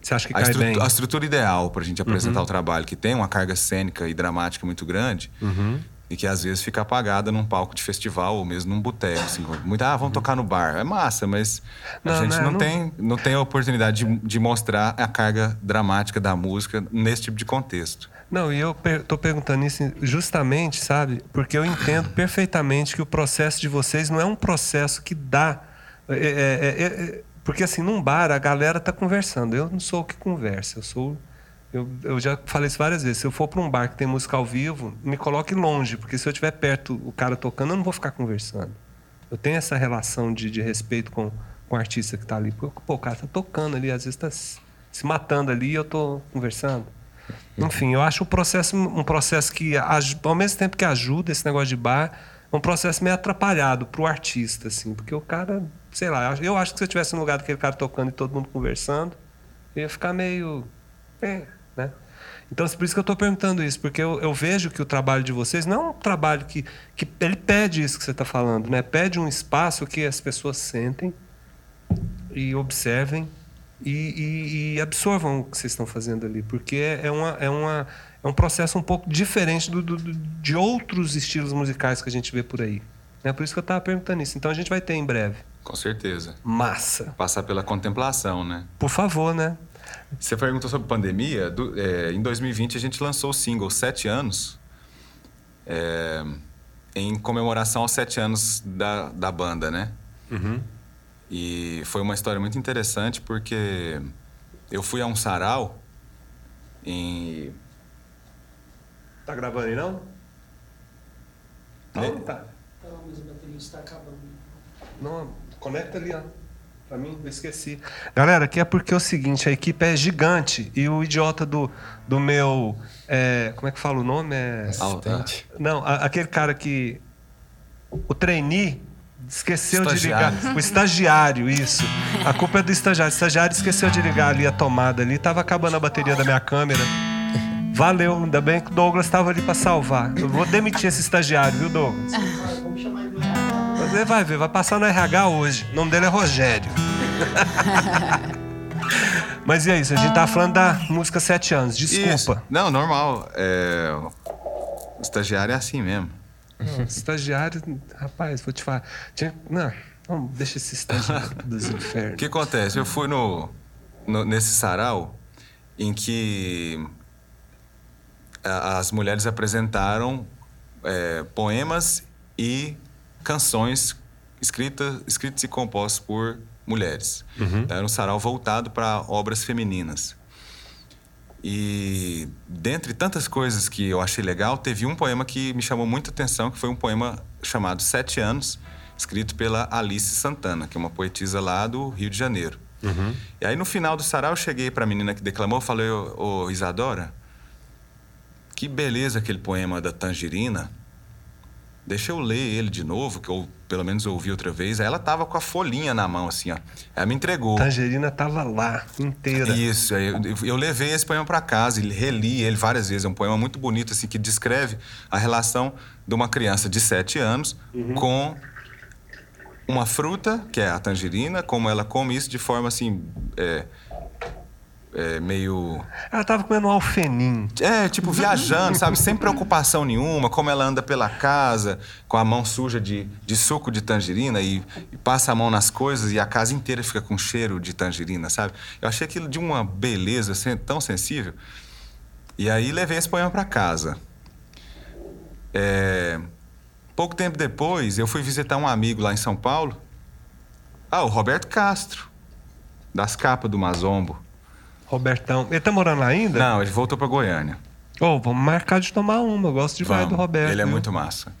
Você acha que a, cai estru- bem? Uhum. a estrutura ideal para a gente apresentar o trabalho, que tem uma carga cênica e dramática muito grande Uhum. e que às vezes fica apagada num palco de festival ou mesmo num boteco. Assim, muito, ah, vamos tocar no bar. É massa, mas a Uhum. Não, gente né, não, não- Tem, não tem a oportunidade de, de mostrar a carga dramática da música nesse tipo de contexto. Não, e eu per tô perguntando isso justamente, sabe? Porque eu entendo perfeitamente que o processo de vocês não é um processo que dá. é, é, é, é, porque assim, num bar a galera tá conversando. Eu não sou o que conversa, eu sou. Eu, eu já falei isso várias vezes. Se eu for para um bar que tem música ao vivo, me coloque longe, porque se eu estiver perto, o cara tocando, eu não vou ficar conversando. Eu tenho essa relação de, de respeito com, com o artista que está ali. Porque, pô, o cara tá tocando ali, às vezes tá se matando ali e eu tô conversando. Enfim, eu acho o processo um processo que, ao mesmo tempo que ajuda esse negócio de bar, é um processo meio atrapalhado pro artista, assim, porque o cara, sei lá, eu acho que se eu tivesse no lugar daquele cara tocando e todo mundo conversando, eu ia ficar meio. É, né? Então, por isso que eu estou perguntando isso, porque eu, eu vejo que o trabalho de vocês não é um trabalho que, que ele pede isso que você está falando, né? Pede um espaço que as pessoas sentem e observem e, e- e absorvam o que vocês estão fazendo ali, porque é, é uma, é, uma, é um processo um pouco diferente do, do- do- de outros estilos musicais que a gente vê por aí. É por isso que eu estava perguntando isso. Então a gente vai ter em breve. Com certeza. Massa. Passar pela contemplação, né? Por favor, né? Você perguntou sobre pandemia. Do- é, em 2020 a gente lançou o single Sete Anos, é, em comemoração aos sete anos da, da banda, né? E foi uma história muito interessante porque eu fui a um sarau em. Tá gravando aí não? Tá não tá? Não, mas a bateria está acabando. Não, conecta ali, ó. Pra mim, eu esqueci. Galera, aqui é porque é o seguinte, a equipe é gigante e o idiota do, do meu. é, como é que fala o nome? É, Assistente. não, a- aquele cara que. O trainee esqueceu de ligar. O estagiário, isso. A culpa é do estagiário. O estagiário esqueceu de ligar ali a tomada ali. Tava acabando a bateria da minha câmera. Valeu, ainda bem que o Douglas estava ali para salvar. Eu vou demitir esse estagiário, viu, Douglas? Vamos chamar ele. Você vai ver, vai passar no RH hoje. O nome dele é Rogério. Mas e é isso, a gente tá falando da música Sete Anos. Desculpa. Isso. Não, normal. É, O estagiário é assim mesmo. Não, estagiário, rapaz, vou te falar. Tinha- Não, não, deixa esse estagiário dos O infernos. que acontece? Eu fui no, no- nesse sarau em que a- as mulheres apresentaram é, poemas e canções escritas, escritos e compostos por mulheres. Então, Era um sarau voltado para obras femininas. E dentre tantas coisas que eu achei legal, teve um poema que me chamou muita atenção, que foi um poema chamado Sete Anos, escrito pela Alice Santana, que é uma poetisa lá do Rio de Janeiro. E aí no final do sarau eu cheguei para a menina que declamou, falei: "Ô, ô Isadora, que beleza aquele poema da Tangerina. Deixa eu ler ele de novo, que eu pelo menos ouvi outra vez. Aí ela tava com a folhinha na mão assim, ó. Ela me entregou. Tangerina tava lá, inteira. Isso, eu, eu levei esse poema para casa e reli ele várias vezes. É um poema muito bonito, assim, que descreve a relação de uma criança de 7 anos com uma fruta, que é a tangerina, como ela come isso de forma assim. É, é, meio. Ela tava comendo um alfenim. É, tipo, viajando, sabe? Sem preocupação nenhuma, como ela anda pela casa, com a mão suja de, de suco de tangerina e, e passa a mão nas coisas e a casa inteira fica com cheiro de tangerina, sabe? Eu achei aquilo de uma beleza assim, tão sensível. E aí levei esse poema para casa. É, Pouco tempo depois, eu fui visitar um amigo lá em São Paulo. Ah, o Roberto Castro, das capas do Mazombo. Robertão. Ele tá morando lá ainda? Não, ele voltou pra Goiânia. Ô, vamos marcar de tomar uma. Eu gosto demais Vamos. do Roberto. Ele é viu? muito massa.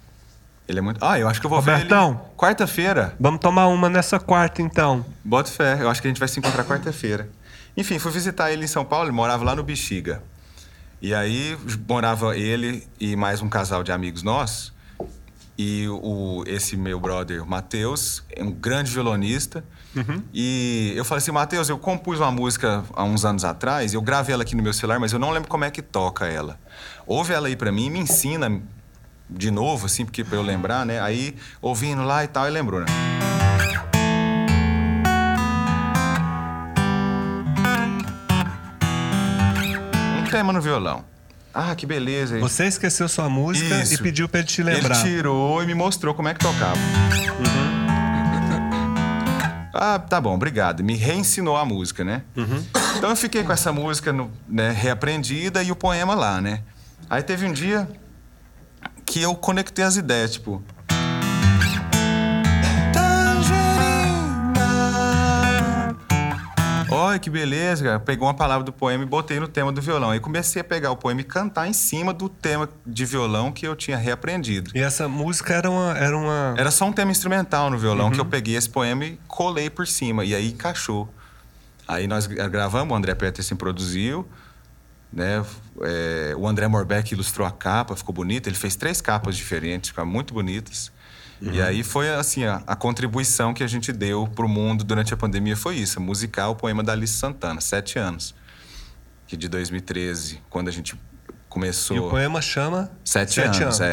Ele é muito. Ah, eu acho que eu vou Robertão. ver ele quarta-feira. Vamos tomar uma nessa quarta, então. Bota fé, eu acho que a gente vai se encontrar quarta-feira. Enfim, fui visitar ele em São Paulo, ele morava lá no Bexiga. E aí morava ele e mais um casal de amigos nossos. E o, esse meu brother, Matheus, é um grande violonista. E eu falei assim, Matheus, eu compus uma música há uns anos atrás, eu gravei ela aqui no meu celular, mas eu não lembro como é que toca ela. Ouve ela aí pra mim, me ensina de novo, assim, porque pra eu lembrar, né? Aí, ouvindo lá e tal, ele lembrou, né? Um tema no violão. Ah, que beleza. Você esqueceu sua música Isso. e pediu pra ele te lembrar. Ele tirou e me mostrou como é que tocava. Ah, tá bom, obrigado. Me reensinou a música, né? Então eu fiquei com essa música no- né, reaprendida e o poema lá, né? Aí teve um dia que eu conectei as ideias, tipo. Olha que beleza, cara. Pegou uma palavra do poema e botei no tema do violão. Aí comecei a pegar o poema e cantar em cima do tema de violão que eu tinha reaprendido. E essa música era uma. Era uma... Era só um tema instrumental no violão que eu peguei esse poema e colei por cima. E aí encaixou. Aí nós gra- gravamos, o André Peterson produziu. Né? É, o André Morbeck ilustrou a capa, ficou bonita. Ele fez três capas diferentes, ficaram muito bonitas. E aí foi assim, a, a contribuição que a gente deu pro mundo durante a pandemia foi isso, musicar o poema da Alice Santana, sete anos. Que de 2013, quando a gente começou... E o poema chama Sete, anos, é.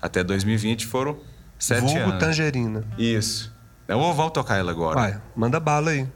Até 2020 foram sete Vulgo anos. Tangerina. Isso. Eu vou, vamos tocar ela agora. Vai, manda bala aí.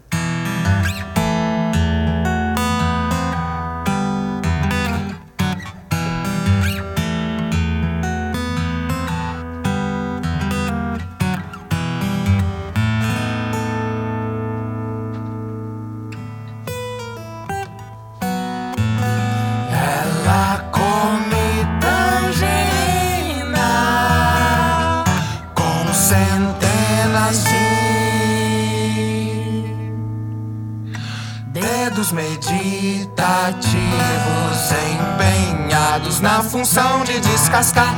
Função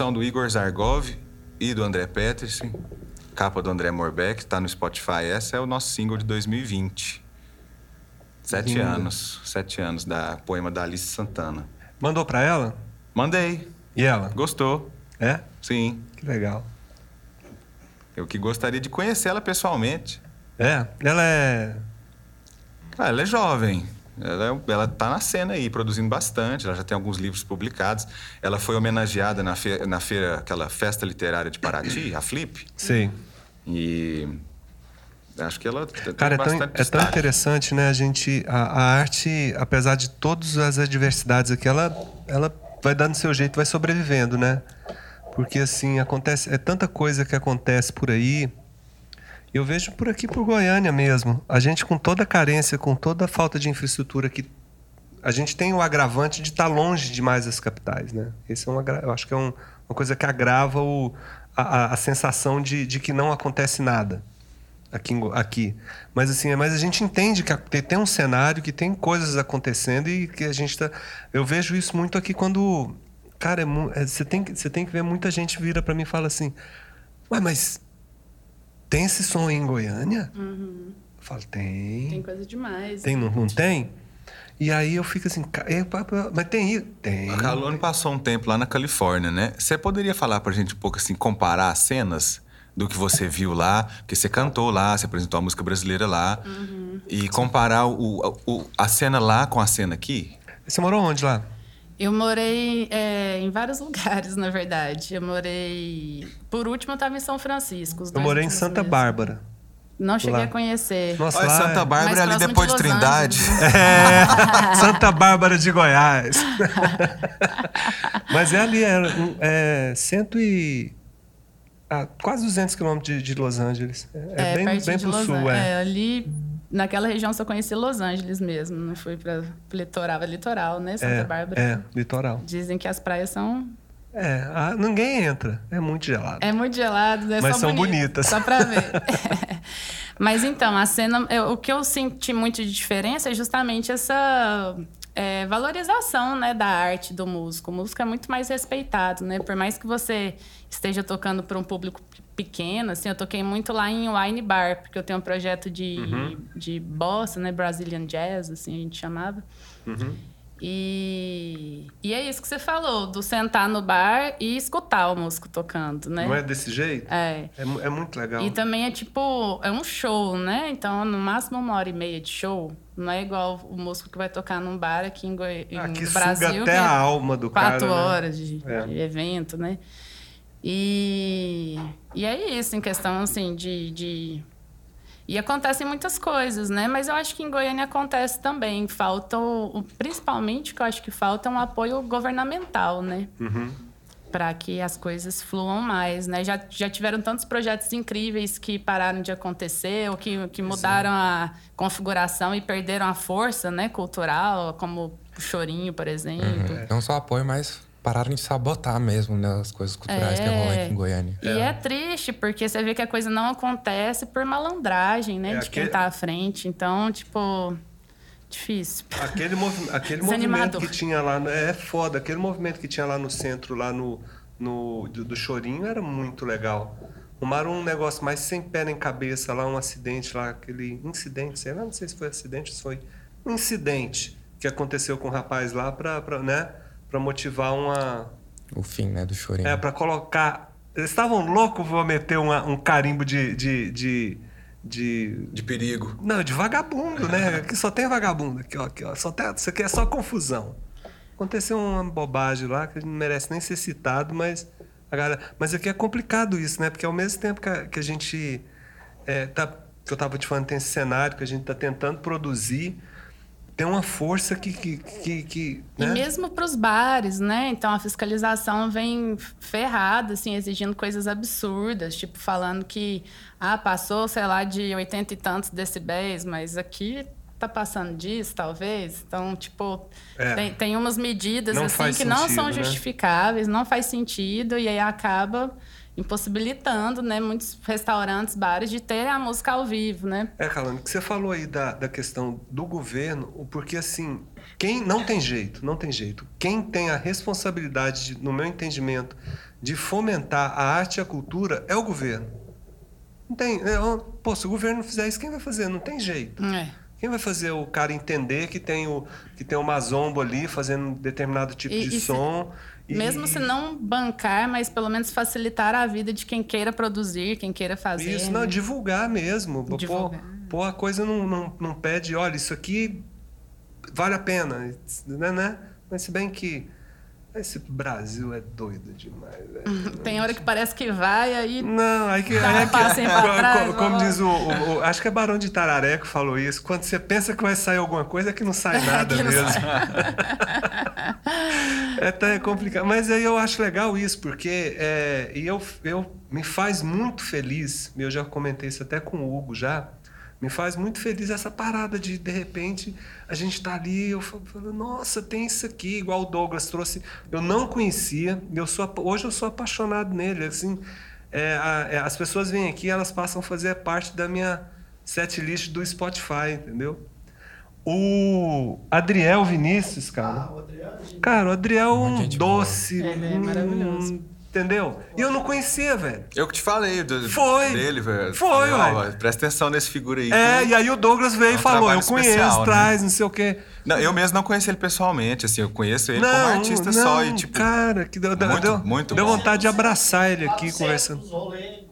produção do Igor Zargov e do André Peterson. Capa do André Morbeck, tá no Spotify. Essa é o nosso single de 2020. Sete Linda. anos. Sete anos da poema da Alice Santana. Mandou pra ela? Mandei. E ela? Gostou? É? Sim. Que legal. Eu que gostaria de conhecê-la pessoalmente. É, ela é. Ah, ela é jovem. Ela, é- ela tá na cena aí, produzindo bastante. Ela já tem alguns livros publicados. Ela foi homenageada na, fe na feira, aquela festa literária de Paraty, a Flip. Sei. E acho que ela Cara, é tão, é tão interessante, né? A gente, a, a arte, apesar de todas as adversidades aqui, ela, ela vai dando seu jeito, vai sobrevivendo, né? Porque assim acontece, é tanta coisa que acontece por aí. Eu vejo por aqui por Goiânia mesmo. A gente com toda a carência, com toda a falta de infraestrutura que a gente tem o agravante de estar longe demais das capitais, né? Esse é um, eu acho que é um- uma coisa que agrava o, a, a- sensação de, de que não acontece nada aqui, aqui. Mas assim, mas a gente entende que tem, um cenário, que tem coisas acontecendo e que a gente tá. Eu vejo isso muito aqui quando, cara, é é, você tem você tem que ver muita gente vira para mim e fala assim, ué, mas tem esse som aí em Goiânia? Eu falo Tem coisa demais. tem, não, não tem? E aí eu fico assim, "Ca- é, pa- pa- mas tem isso? Tem. A Calone passou um tempo lá na Califórnia, né? Você poderia falar pra gente um pouco assim, comparar as cenas do que você viu lá? Porque você cantou lá, você apresentou a música brasileira lá. E comparar o, o- a cena lá com a cena aqui? Você morou onde lá? Eu morei é, em vários lugares, na verdade. Eu morei. Por último, eu estava em São Francisco. Eu morei em Santa meses. Bárbara. Não cheguei Lá. a conhecer. Nossa, Olha, lá Santa é- Bárbara ali depois de, de Trindade. É, Santa Bárbara de Goiás. Mas é ali, é, é cento e... ah, quase 200 quilômetros de, de Los Angeles. É, é bem, pertinho bem de pro sul, An- é. ali, naquela região, só conheci Los Angeles mesmo. Não fui para litoral. É litoral, né? Santa É, Bárbara. é, litoral. Dizem que as praias são... É, ah, ninguém entra. É muito gelado. É muito gelado, né? Mas Só são bonito, bonitas. Só pra ver. Mas então, a cena... eu- o que eu senti muito de diferença é justamente essa... é, valorização né, da arte do músico. O músico é muito mais respeitado, né? Por mais que você esteja tocando para um público pequeno, assim, eu toquei muito lá em Wine Bar, porque eu tenho um projeto de, Uhum. de bossa, né? Brazilian Jazz, assim, a gente chamava. Uhum. E, e é isso que você falou, do sentar no bar e escutar o músico tocando, né? Não é desse jeito? É. É, é muito legal. E também é tipo, é um show, né? Então, no máximo uma hora e meia de show. Não é igual o músico que vai tocar num bar aqui em, Goi... Aqui no suga Brasil. até que é a alma do quatro cara, né? horas de, É. de evento, né? E, e é isso, em questão assim de, de. E acontecem muitas coisas, né? Mas eu acho que em Goiânia acontece também. Falta, o, o- principalmente, que eu acho que falta é um apoio governamental, né? Uhum. para que as coisas fluam mais, né? Já, já tiveram tantos projetos incríveis que pararam de acontecer ou que, que mudaram a configuração e perderam a força, né, cultural, como o chorinho, por exemplo. Uhum. Não só apoio, mas pararam de sabotar mesmo né, as coisas culturais que rolam aqui em Goiânia. E é. triste, porque você vê que a coisa não acontece por malandragem, né? É, de quem aquele- tá à frente. Então, tipo, difícil. Aquele, movi aquele movimento que tinha lá, no- é foda, aquele movimento que tinha lá no centro, lá no, no do, do Chorinho, era muito legal. Arrumaram um negócio mais sem pé nem cabeça lá, um acidente lá, aquele incidente, sei lá, não sei se foi acidente ou se foi um incidente que aconteceu com o rapaz lá pra, pra, né, pra motivar uma... O fim, né, do chorinho. É, pra colocar... Eles estavam loucos pra meter uma- um carimbo de... de, de, de De perigo. não, de vagabundo, né? Aqui só tem vagabundo. Aqui, ó, aqui, ó. Só tem, isso aqui é só confusão. Aconteceu uma bobagem lá que não merece nem ser citado, mas. A galera, mas aqui é complicado isso, né? Porque ao mesmo tempo que a, que a gente. é, tá, que eu tava te falando, tem esse cenário que a gente tá tentando produzir, tem uma força que. que, que, que, E né? mesmo para os bares, né? Então a fiscalização vem ferrada, assim, exigindo coisas absurdas, tipo falando que ah, passou, sei lá, de 80 e tantos decibéis, mas aqui tá passando disso, talvez. Então, tipo, É. tem, tem umas medidas Não assim que não sentido, são né? justificáveis, não faz sentido, e aí acaba impossibilitando, né, muitos restaurantes, bares de terem a música ao vivo, né? É, Calando, que você falou aí da, da questão do governo, porque assim, quem não tem jeito, não tem jeito. Quem tem a responsabilidade, de, no meu entendimento, de fomentar a arte e a cultura é o governo. Não tem. é, pô, se o governo não fizer isso, quem vai fazer? Não tem jeito. É. Quem vai fazer o cara entender que tem o que tem o mazombo ali fazendo um determinado tipo E- de e se- som? e- Mesmo se não bancar, mas pelo menos facilitar a vida de quem queira produzir, quem queira fazer. Isso, não, né? divulgar mesmo. Pô, Divulgar. Pô, a coisa não, não, não pede, olha, isso aqui vale a pena, né? né? Mas se bem que esse Brasil é doido demais, velho. Tem hora que parece que vai, aí Não, aí que. Aí é que co- trás, co- como vamos. diz o, o- o- Acho que é Barão de Tararé que falou isso. Quando você pensa que vai sair alguma coisa, é que não sai nada Que não mesmo. é até complicado. Mas aí eu acho legal isso, porque é, e eu, eu me faz muito feliz. Eu já comentei isso até com o Hugo já. Me faz muito feliz essa parada de, de repente, a gente tá ali, eu fa- falo, nossa, tem isso aqui, igual o Douglas trouxe. Eu não conhecia, eu sou, hoje eu sou apaixonado nele. Assim, é, a- é, as pessoas vêm aqui, elas passam a fazer parte da minha setlist do Spotify, entendeu? O Adriel Vinícius, cara. Ah, o gente. Cara, o Adriel é um doce. Ele é hum, maravilhoso. Entendeu? E eu não conhecia, velho. Eu que te falei do, Foi. dele, velho. Foi, Falei, ué. Presta atenção nesse figura aí. É, que- e aí o Douglas veio É e um falou: trabalho Eu conheço, especial, né? traz, não sei o quê. Não, eu mesmo não conheci ele pessoalmente, assim, eu conheço ele como não, artista não, só e, tipo. Cara, que deu, deu- muito, deu, muito deu vontade de abraçar ele aqui conversando. dos rolês,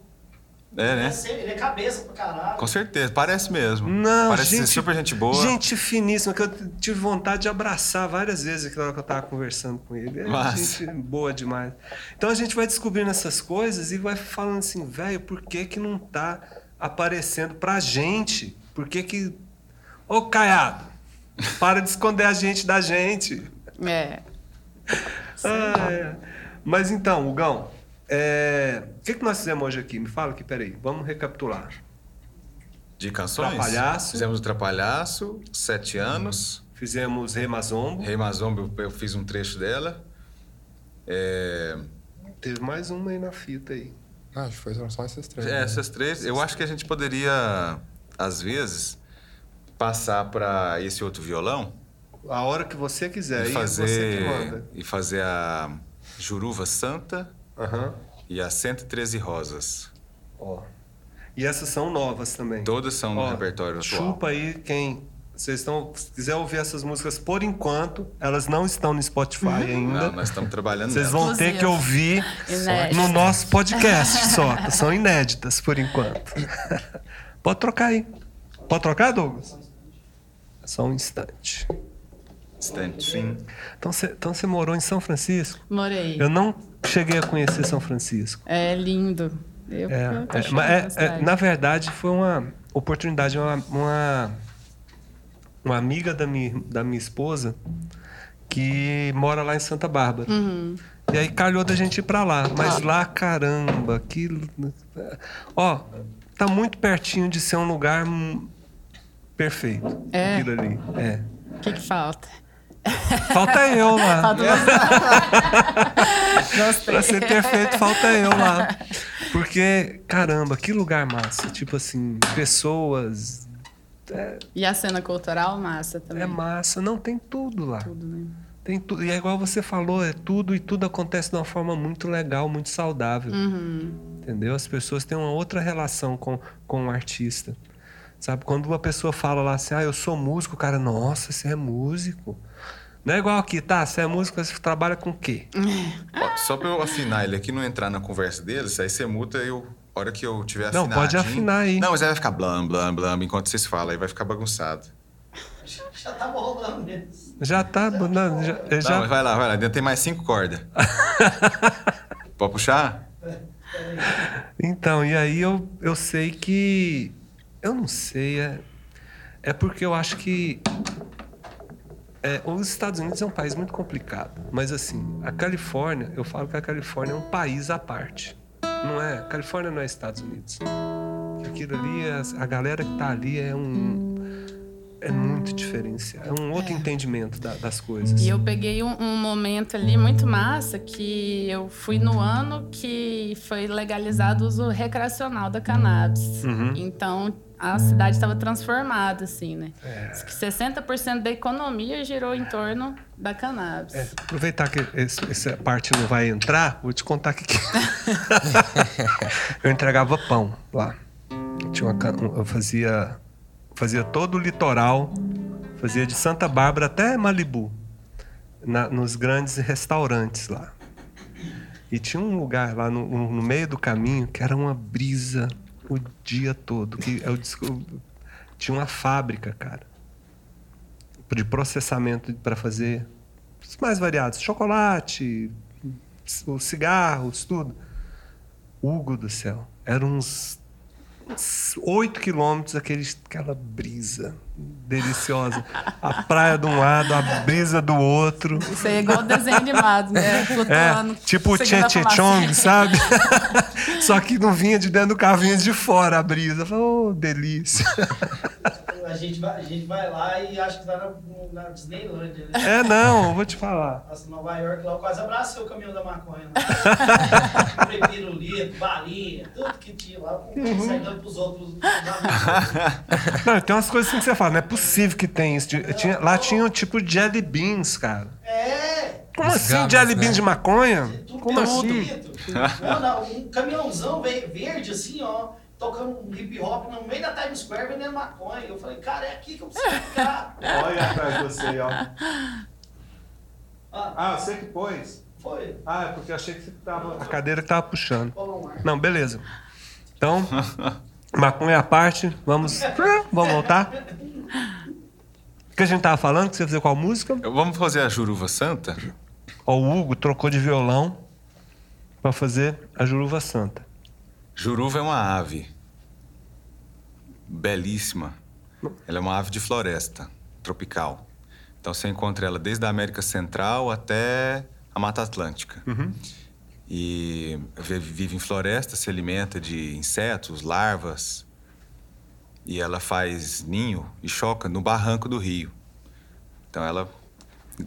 É, Ele é né? sempre- ele é cabeça pra caralho. Com certeza, parece mesmo. Não, parece gente, ser super gente boa. Gente finíssima, que eu tive vontade de abraçar várias vezes aquela hora que eu tava conversando com ele. É Massa. gente boa demais. Então a gente vai descobrindo essas coisas e vai falando assim, velho, por que que não tá aparecendo pra gente? Por que que... Ô, Caiado, para de esconder a gente da gente. é. Ah, é. Mas então, Hugão, é, o que, que nós fizemos hoje aqui? Me fala aqui, peraí. Vamos recapitular. De canções? Trapalhaço. Fizemos o Trapalhaço, Sete Anos. Fizemos Remazombo. Rei Mazomba, eu- eu fiz um trecho dela. É, Teve mais uma aí na fita aí. Ah, Acho que foi só essas três. é, né? essas três. Eu acho que a gente poderia, às vezes, passar para esse outro violão A hora que você quiser. e aí é você que fazer, manda. e fazer a Juruva Santa Aham. e a 113 Rosas. Ó. E essas são novas também. Todas são no Ó, repertório atual. Chupa aí quem. Vocês estão. Se quiser ouvir essas músicas por enquanto, elas não estão no Spotify ainda. Não, nós estamos trabalhando Vocês vão ter que ouvir Inéditas. no nosso podcast só. São inéditas por enquanto. Pode trocar aí. Pode trocar, Douglas? Só um instante. Instante, sim. Então você então você morou em São Francisco? Morei. Eu não cheguei a conhecer São Francisco. É lindo. Eu, É, eu é, mas é- na é, na verdade, foi uma oportunidade. Uma, uma, uma amiga da minha, da minha esposa que mora lá em Santa Bárbara. Uhum. E aí calhou da gente ir pra lá. Mas lá, caramba, aquilo. Ó, tá muito pertinho de ser um lugar perfeito. É? Aquilo ali. É. O que, que falta? Falta eu lá. Falta você. Gostei. Pra ser perfeito, falta eu lá. Porque, caramba, que lugar massa. Tipo assim, pessoas. E a cena cultural, massa também. É massa. Não, tem tudo lá. Tudo, né? Tem tudo. E é igual você falou, é tudo e tudo acontece de uma forma muito legal, muito saudável. Uhum. Entendeu? As pessoas têm uma outra relação com, com o artista. Sabe? Quando uma pessoa fala lá assim, ah, eu sou músico, o cara, nossa, você é músico. Não é igual aqui, tá? Você é músico, você trabalha com o quê? Ó, só pra eu afinar ele aqui, não entrar na conversa deles, aí você muta eu. A hora que eu tiver Não, pode afinar aí. Não, mas aí vai ficar blam, blam, blam, enquanto vocês falam, aí vai ficar bagunçado. Já tava rolando mesmo. Já tá. Não, já, Não, já, mas vai lá, vai lá, ainda tem mais cinco cordas. Pode puxar? Então, e aí eu, eu sei que. Eu não sei, é, é porque eu acho que. É, os Estados Unidos é um país muito complicado, mas assim, a Califórnia, eu falo que a Califórnia é um país à parte. Não é? A Califórnia não é Estados Unidos. Aquilo ali, é- a galera que tá ali é um. É muito diferenciado. É um outro entendimento da- das coisas. E eu peguei um, um momento ali muito massa que eu fui no ano que foi legalizado o uso recreacional da cannabis. Uhum. Então a cidade estava transformada, assim, né? É. Diz que 60% da economia girou em torno da cannabis. É, aproveitar que esse- essa parte não vai entrar, vou te contar que eu entregava pão lá. Tinha uma um- eu fazia fazia todo o litoral, fazia de Santa Bárbara até Malibu, na- nos grandes restaurantes lá. E tinha um lugar lá no, no- meio do caminho que era uma brisa o dia todo. Que eu desco- tinha uma fábrica, cara de processamento para fazer os mais variados, chocolate, os cigarros, tudo. Hugo do céu, eram uns uns oito quilômetros aquele, aquela brisa deliciosa. A praia de um lado, a brisa do outro. Isso aí é igual desenho animado, né? É, tipo o Tchê fumaça. Chong, sabe? Só que não vinha de dentro do carro, vinha de fora a brisa. Falei, Oh, delícia. A gente vai, a gente vai lá e acha que tá na, na Disneylandia, né? É, não, vou te falar. Nossa, Nova York lá eu quase abracei o caminhão da maconha. lá. Comprei pirulito, balinha, tudo que tinha lá. Uhum. Saí dando pros outros. Não, tem umas coisas assim que você fala, não é possível que tenha isso. Tinha, lá tinha um tipo de jelly beans, cara. É! Como Os assim, jelly né? beans de maconha? Tudo Como assim? Não, não, um caminhãozão ve- verde assim, ó, tocando um hip hop no meio da Times Square vendendo maconha. Eu falei, cara, é aqui que eu preciso ficar. Olha atrás de você, ó. Ah, Ah, você que pôs? foi. Ah, é porque eu achei que você tava. A cadeira que tava puxando. Não, beleza. Então, maconha à parte, vamos. Vamos voltar? O que a gente tava falando? Que você ia fazer qual música? Vamos fazer a Juruva Santa? Ó, o Hugo trocou de violão pra fazer a Juruva Santa. Juruva é uma ave belíssima. Ela é uma ave de floresta tropical. Então você encontra ela desde a América Central até a Mata Atlântica. E vi- vive em floresta, se alimenta de insetos, larvas. E ela faz ninho e choca no barranco do rio. Então ela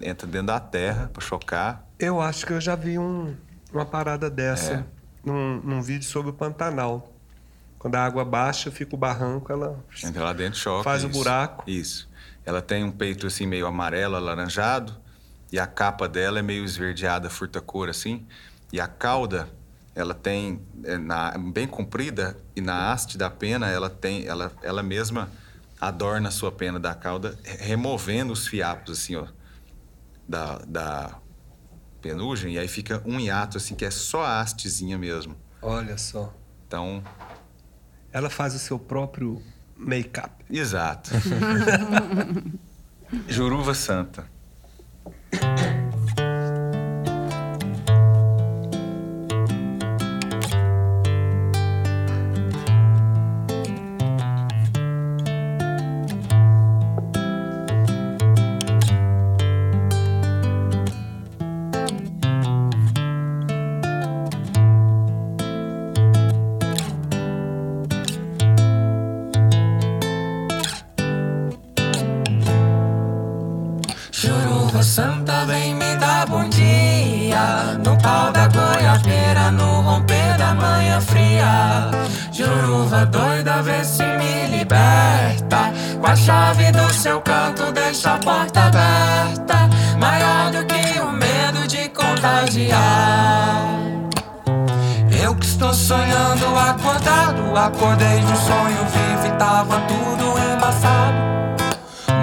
entra dentro da terra para chocar. Eu acho que eu já vi um- uma parada dessa É. num, num vídeo sobre o Pantanal. Quando a água baixa, fica o barranco, ela. Entra lá dentro, choca. Faz o isso. buraco. Isso. Ela tem um peito assim meio amarelo, alaranjado, e a capa dela é meio esverdeada, furta-cor assim. E a cauda, ela tem é, na, bem comprida e na haste da pena, ela tem, ela, ela mesma adorna a sua pena da cauda, re- removendo os fiapos assim, ó, da, da penugem, e aí fica um hiato assim que é só a hastezinha mesmo. Olha só. Então, Ela faz o seu próprio make-up. Exato. Juruva Santa. Sonhando acordado. Acordei de um sonho vivo e tava tudo embaçado.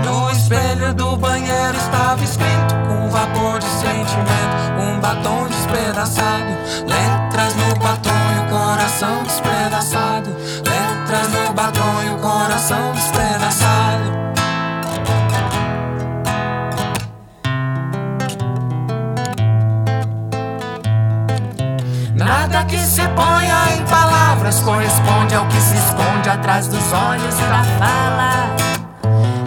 No espelho do banheiro estava escrito Com vapor de sentimento Um batom despedaçado. Letras no batom e o coração despedaçado. Letras no batom e o coração despedaçado Ponha em palavras corresponde ao que se esconde atrás dos olhos pra falar.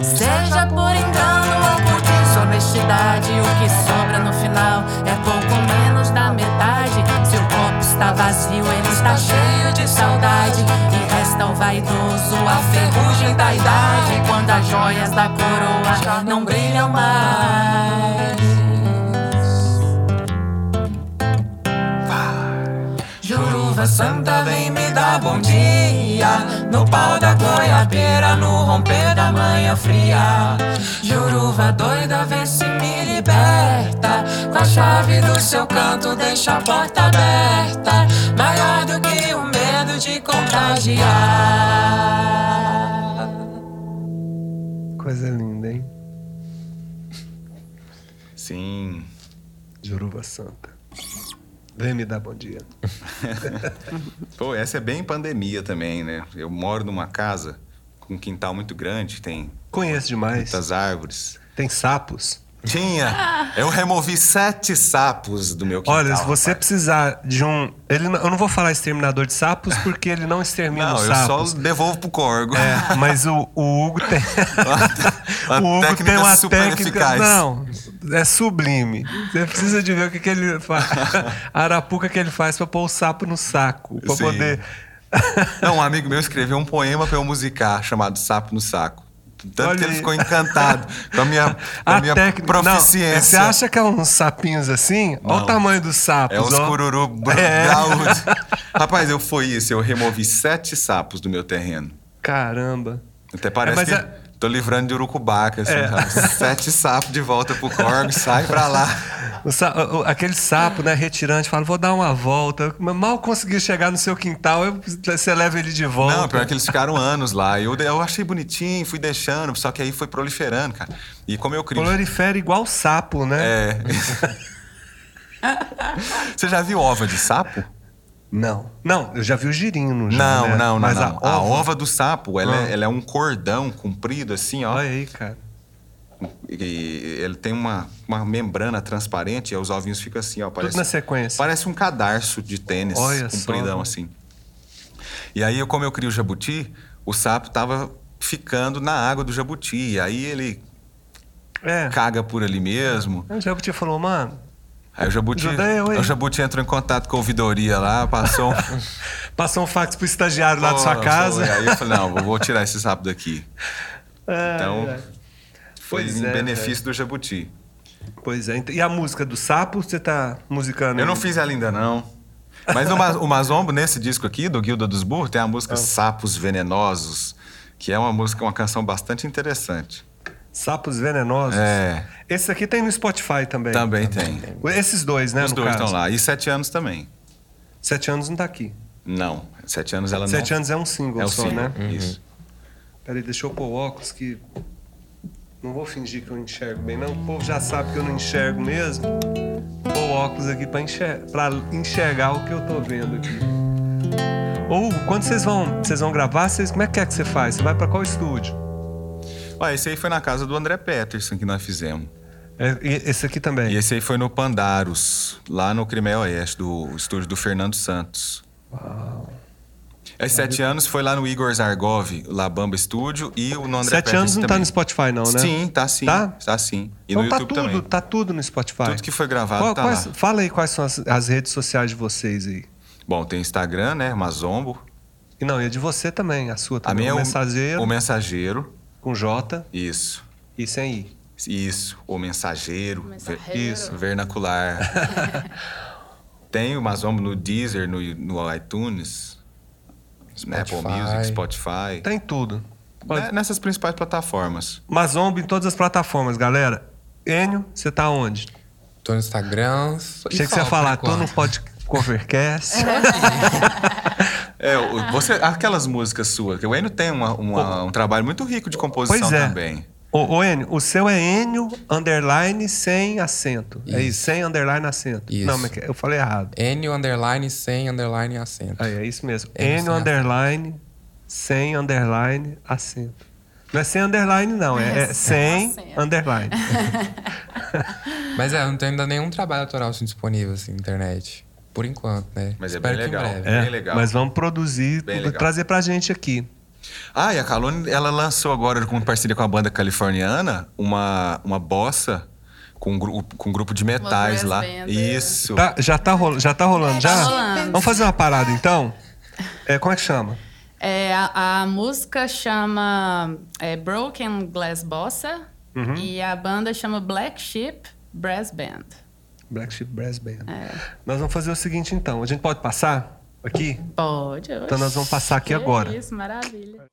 Seja por engano ou por desonestidade, o que sobra no final é pouco menos da metade. Se o copo está vazio, ele está cheio de saudade. E resta o vaidoso, a ferrugem da idade. Quando as joias da coroa não brilham mais. Santa vem me dar bom dia No pau da goiabeira, no romper da manhã fria Juruva doida, vê se me liberta Com a chave do seu canto, deixa a porta aberta Maior do que o medo de contagiar Coisa linda, hein? Sim. Juruva Santa. Vem me dar bom dia. Pô, essa é bem pandemia também, né? Eu moro numa casa com um quintal muito grande, tem Conheço demais. muitas árvores. Tem sapos? Tinha. Eu removi sete sapos do meu quintal. Olha, se você rapaz. precisar de um. Ele, não- eu não vou falar exterminador de sapos porque ele não extermina Não, os eu sapos. só devolvo pro corgo. É, mas o, o Hugo tem. Uma o Hugo técnica tem uma super técnica. eficaz. Não, é sublime. Você precisa de ver o que, que ele faz. A arapuca que ele faz pra pôr o sapo no saco. Pra Sim. poder. Não, um amigo meu escreveu um poema pra eu musicar chamado Sapo no Saco. Tanto Olha que ele ficou encantado com a minha, com a minha técnica. Não, proficiência. você acha que é uns sapinhos assim? Olha o Não. tamanho dos sapos. É ó. cururu É. Rapaz, eu foi isso. Eu removi sete sapos do meu terreno. Caramba. Até parece mas que é- tô livrando de urucubaca, assim, É. sabe? Sete sapos de volta pro corgo, sai pra lá. Aquele sapo, né, retirante, fala, vou dar uma volta. Mal consegui chegar no seu quintal, eu- você leva ele de volta. Não, pior que eles ficaram anos lá. Eu, eu achei bonitinho, fui deixando, só que aí foi proliferando, cara. E como eu crio. Prolifera igual sapo, né? É. Você já viu ova de sapo? Não. Não, eu já vi o girino. Já, não, né? não, não, Mas não. A ova... do sapo, ela, Ah. é, ela é um cordão comprido, assim, ó. Olha aí, cara. E ele tem uma, uma membrana transparente e os ovinhos ficam assim, ó. Parece, Tudo na sequência. Parece um cadarço de tênis, Olha só. compridão assim. E aí, como eu crio o jabuti, o sapo tava ficando na água do jabuti. E aí ele É. caga por ali mesmo. O Jabuti falou, mano, Aí o jabuti, hein? o jabuti entrou em contato com a ouvidoria lá, passou um... passou um fax pro estagiário lá de sua casa. Aí eu falei, não, vou- tirar esse sapo daqui. Ai, Então, ai. foi Pois em é, benefício do jabuti. Pois é. E a música do sapo, você tá musicando? Eu não fiz ela ainda, não. Mas o, Ma- o Mazombo, nesse disco aqui, do Guilda dos Burros, tem a Ah. música Sapos Venenosos, que é uma música, uma canção bastante interessante. Sapos Venenosos. É, Esse aqui tem no Spotify também. também tem. Esses dois, né, Os no dois caso. estão lá. E Sete Anos também. Sete anos não tá aqui. Não, Sete Anos ela Sete não... anos é um single é só, single, né? Isso. Peraí, deixa eu pôr o óculos que. Não vou fingir que eu enxergo bem, não. O povo já sabe que eu não enxergo mesmo. Pôr o óculos aqui pra, enxer... pra enxergar o que eu tô vendo aqui. Ou quando vocês vão, vocês vão gravar, vocês... como é que é que você faz? Você vai pra qual estúdio? Ó, esse aí foi na casa do André Peterson que nós fizemos. É, esse aqui também. E esse aí foi no Pandaros, lá no Crimeia Oeste, do estúdio do Fernando Santos. É sete anos foi lá no Igor Zargov, lá Bamba Studio, e o no André Sete Peterson anos não tá também. no Spotify, não, né? Sim, tá sim. Tá? Tá, sim. E então no tá YouTube tudo, também. tá tudo no Spotify. Tudo que foi gravado Qual- tá quais- lá. Fala aí quais são as, as redes sociais de vocês aí. Bom, tem Instagram, né? Mazombo. E não, e a de você também, a sua A também. minha é o o mensageiro O Mensageiro. Com J Isso. e sem I. Isso. O Mensageiro. Mensageiro. Ver- Isso, vernacular. tem o Mazombo no Deezer, no, no iTunes, na Apple Spotify. Music, Spotify. Tem tudo. Né, Nessas principais plataformas. Mazombo em todas as plataformas, galera. Enio, você tá onde? Tô no Instagram. Achei que você ia falar, tô no enquanto. É, o- você, aquelas músicas suas, que o Enio tem uma- uma- um trabalho muito rico de composição Pois é. também. Ô, ô Enio, o seu é Enio underline sem acento. É isso, Isso. sem underline acento. Isso. Não, mas eu falei errado. N underline sem underline acento. Aí, é isso mesmo. Enio Enio sem underline sem underline acento. Não é sem underline, não. É, é sem acento. underline. Mas é, eu não tenho ainda nenhum trabalho autoral assim, disponível assim, na internet. Por enquanto, né? Mas é Espero bem que em legal. breve. É, Bem legal. Mas vamos produzir, Bem legal. trazer pra gente aqui. Ah, e a Calone, ela lançou agora, com parceria com a banda californiana, uma, uma bossa com um, gru- com um grupo de metais lá. band, Isso. Tá- já, tá rolando, já tá rolando, É, já? tá rolando. Vamos fazer uma parada, então? É, como é que chama? É, a, a música chama é, Broken Glass Bossa Uhum. e a banda chama Black Sheep Brass Band. Black Sheep Brass Band. É. Nós vamos fazer o seguinte, então. A gente pode passar aqui? Pode. Então nós vamos passar aqui Que agora. Isso, maravilha.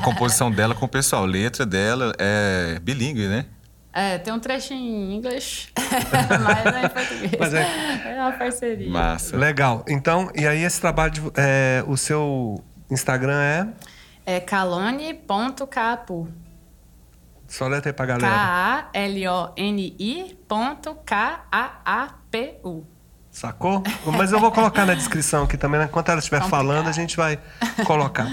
Composição dela com o pessoal, a letra dela é bilíngue, né? É, tem um trechinho em inglês, mas é em português. Mas é- é uma parceria. Massa. Legal. Então, e aí esse trabalho, de, é, o seu Instagram é? É calone.capu. Só letra aí pra galera. K-A-L-O-N-I ponto K-A-A-P-U. Sacou? Mas eu vou colocar na descrição aqui também, né? enquanto ela estiver Complicado. falando, a gente vai colocar.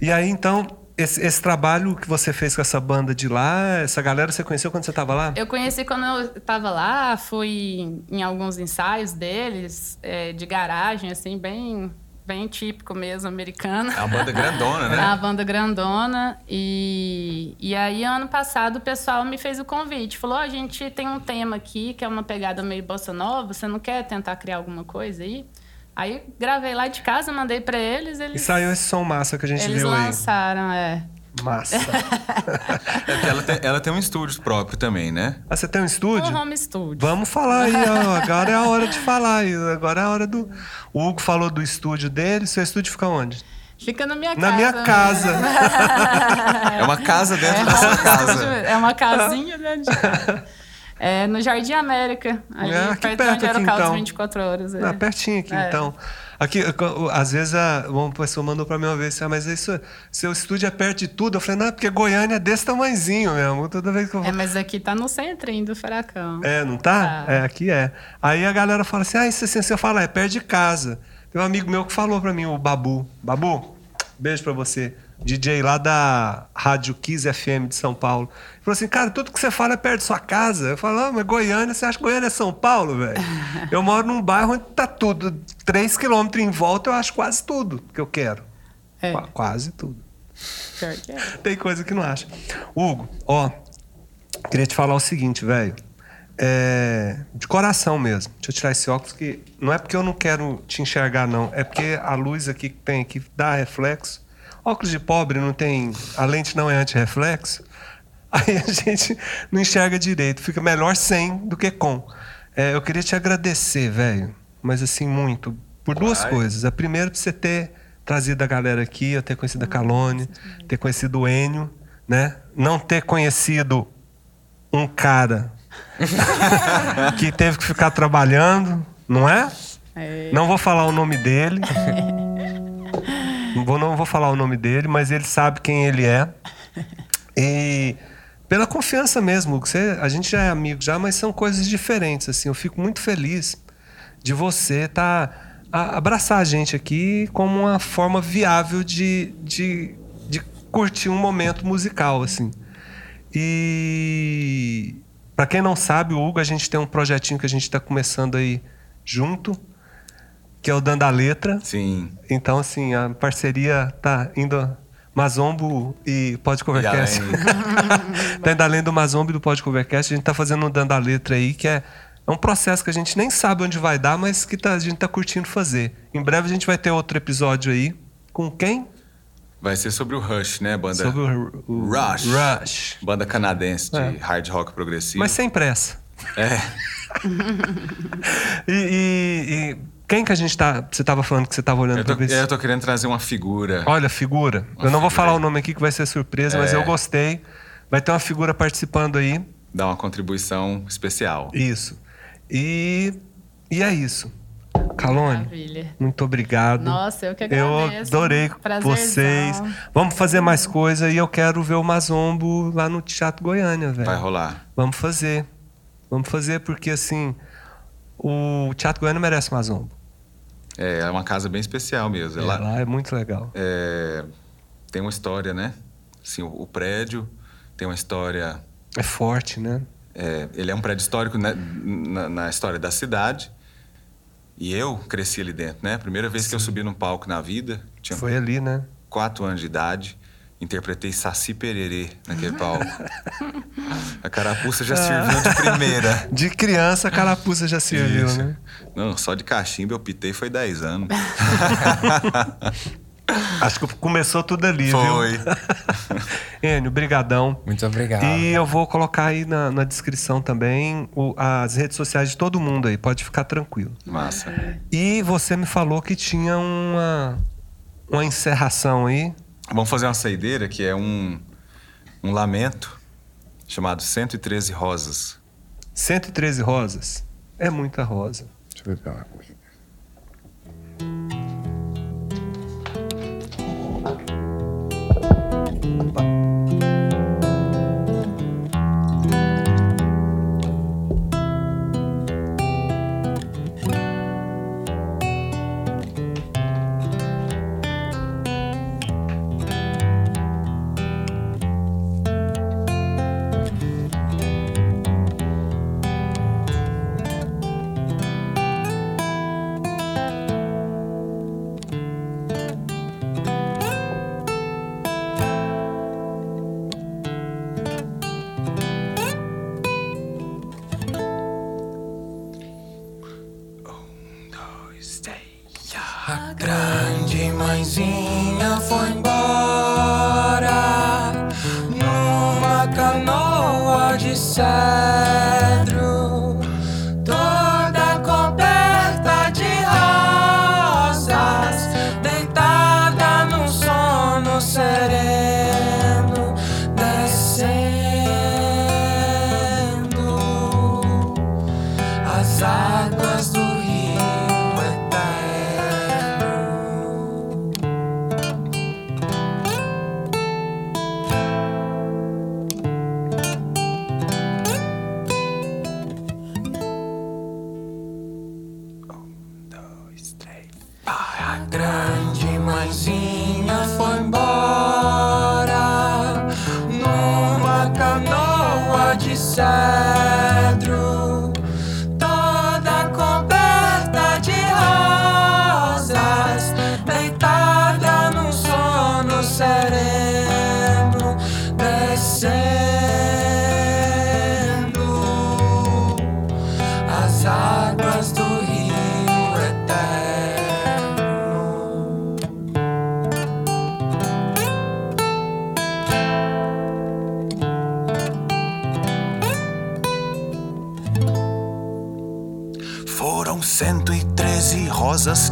E aí, então, esse, esse trabalho que você fez com essa banda de lá, essa galera você conheceu quando você estava lá? Eu conheci quando eu tava lá, fui em alguns ensaios deles, é, de garagem, assim, bem, bem típico mesmo, americano. É uma banda grandona, É né? uma banda grandona. E, e aí, ano passado, o pessoal me fez o convite. Falou, ó, a gente tem um tema aqui, que é uma pegada meio bossa nova. Você não quer tentar criar alguma coisa aí? Aí, gravei lá de casa, mandei pra eles. E Eles, saiu esse som massa que a gente eles viu aí. lançaram, é. Massa. É ela, tem, ela tem um estúdio próprio também, né? Ah, você tem um estúdio? Um home studio. Vamos falar aí, ó. Agora é a hora de falar. aí. Agora é a hora do. O Hugo falou do estúdio dele. Seu estúdio fica onde? Fica na minha casa. Na minha casa. É uma casa dentro É, dessa home casa. studio, é uma casinha dentro de casa. É no Jardim América, ali É, aqui perto, perto onde era aqui, o então. 24 horas. é. Ah, pertinho aqui, É. então. Aqui, às vezes, a, uma pessoa mandou pra mim uma vez, ah, mas isso, seu estúdio é perto de tudo. Eu falei, não, é porque Goiânia é desse tamanhozinho mesmo. Toda vez que eu. É, mas aqui tá no centrinho do Furacão. É, não tá? Tá. É, aqui é. Aí a galera fala assim, ah, isso assim, você fala, é perto de casa. Tem um amigo meu que falou pra mim, o Babu. Babu, beijo pra você. DJ lá da Rádio Kiss FM de São Paulo. Ele falou assim, cara, tudo que você fala é perto de sua casa. Eu falo, ah, mas Goiânia, você acha que Goiânia é São Paulo, velho? Eu moro num bairro onde tá tudo. Três quilômetros em volta, eu acho quase tudo que eu quero. É. Qua- Quase tudo. É. Tem coisa que não acha. Hugo, ó, queria te falar o seguinte, velho. É, de coração mesmo. Deixa eu tirar esse óculos que não é porque eu não quero te enxergar, não. É porque a luz aqui que tem aqui dá reflexo. Óculos de pobre não tem. A lente não é anti-reflexo. Aí a gente não enxerga direito. Fica melhor sem do que com. É, eu queria te agradecer, velho. Mas assim, muito. Por duas coisas. A primeira, por você ter trazido a galera aqui, eu ter conhecido a Calone, ter conhecido o Enio, né? Não ter conhecido um cara que teve que ficar trabalhando, não é? É. Não vou falar o nome dele. Não vou, não vou falar o nome dele, mas ele sabe quem ele é. E pela confiança mesmo, você, a gente já é amigo já, mas são coisas diferentes assim. Eu fico muito feliz de você tá a- abraçar a gente aqui como uma forma viável de, de, de curtir um momento musical assim. E para quem não sabe, o Hugo, a gente tem um projetinho que a gente está começando aí junto, que é o Dando a Letra. Sim. Então, assim, a parceria tá indo. Mazombo e Pode Covercast. Tá indo além do Mazombo e do Pode Covercast. A gente tá fazendo um Dando a Letra aí, que é, é um processo que a gente nem sabe onde vai dar, mas que tá- a gente tá curtindo fazer. Em breve a gente vai ter outro episódio aí. Com quem? Vai ser sobre o Rush, né? Banda, Sobre o, o Rush. Rush. banda canadense de É. hard rock progressivo. Mas sem pressa. É. E, e- e quem que a gente tá. Você tava falando que você tava olhando Eu pra tô, ver se- eu tô querendo trazer uma figura. Olha, figura. Uma eu não vou figura falar aí. o nome aqui que vai ser surpresa, mas É. eu gostei. Vai ter uma figura participando aí. Dar uma contribuição especial. Isso. E, e é isso. Calone, Maravilha. muito obrigado. Nossa, eu que Eu agradeço. adorei Prazerzão. vocês. Vamos fazer mais coisa e eu quero ver o Mazombo lá no Teatro Goiânia, velho. Vai rolar. Vamos fazer. Vamos fazer porque assim, o Teatro Goiânia merece Mazombo. É, é uma casa bem especial mesmo. É, Ela, lá é muito legal. é, tem uma história, né? Assim, o, o prédio tem uma história. É forte, né? é, ele é um prédio histórico né, na, na história da cidade. E eu cresci ali dentro, né? Primeira vez que eu subi num palco na vida, tinha Foi ali, né? quatro anos de idade. Interpretei Saci Pererê naquele palco. A carapuça já serviu de primeira. De criança, a carapuça já serviu, Isso. né? Não, só de cachimbo eu pitei foi 10 anos. Acho que começou tudo ali, Foi. viu? Enio, brigadão. Muito obrigado. E eu vou colocar aí na, na descrição também o- as redes sociais de todo mundo aí, pode ficar tranquilo. Massa. E você me falou que tinha uma, uma encerração aí. Vamos fazer uma saideira que é um, um lamento chamado 113 Rosas. 113 rosas. É muita rosa. Deixa eu beber uma aguinha. A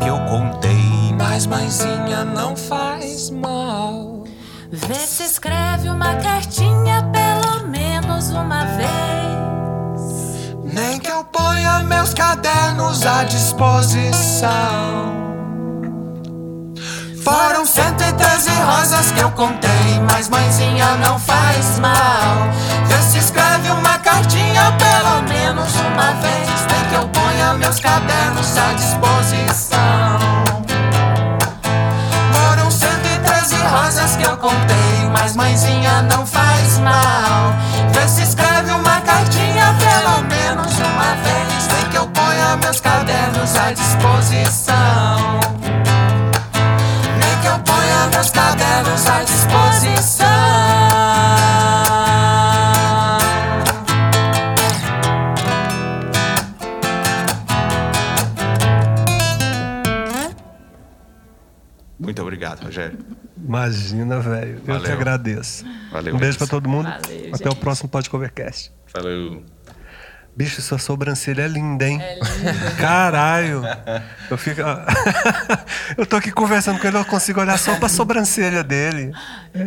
que eu contei. Mas mãezinha não faz mal. Vê se escreve uma cartinha pelo menos uma vez. Nem que eu ponha meus cadernos à disposição. Foram 113 rosas que eu contei, mas mãezinha não faz mal. Vê se escreve uma cartinha pelo menos uma vez. Nem que eu ponha meus cadernos à disposição. Mas mãezinha não faz mal. Vê se escreve uma cartinha pelo menos uma vez. Nem que eu ponha meus cadernos à disposição. Nem que eu ponha meus cadernos à disposição. Muito obrigado, Rogério. Imagina, velho. Eu Valeu. agradeço. Valeu, um beijo pra todo mundo. Valeu, Até o gente. próximo Podcovercast. Falou. Bicho, sua sobrancelha é linda, hein? É linda. Caralho! Eu fico. eu tô aqui conversando com ele, eu consigo olhar só pra sobrancelha dele. É,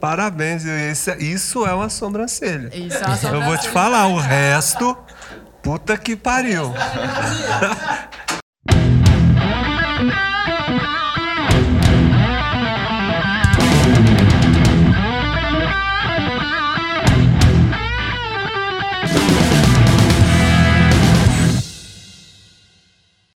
parabéns, isso, é- isso é uma sobrancelha. Isso é uma Eu vou te sobrancelha. falar, o resto. Puta que pariu.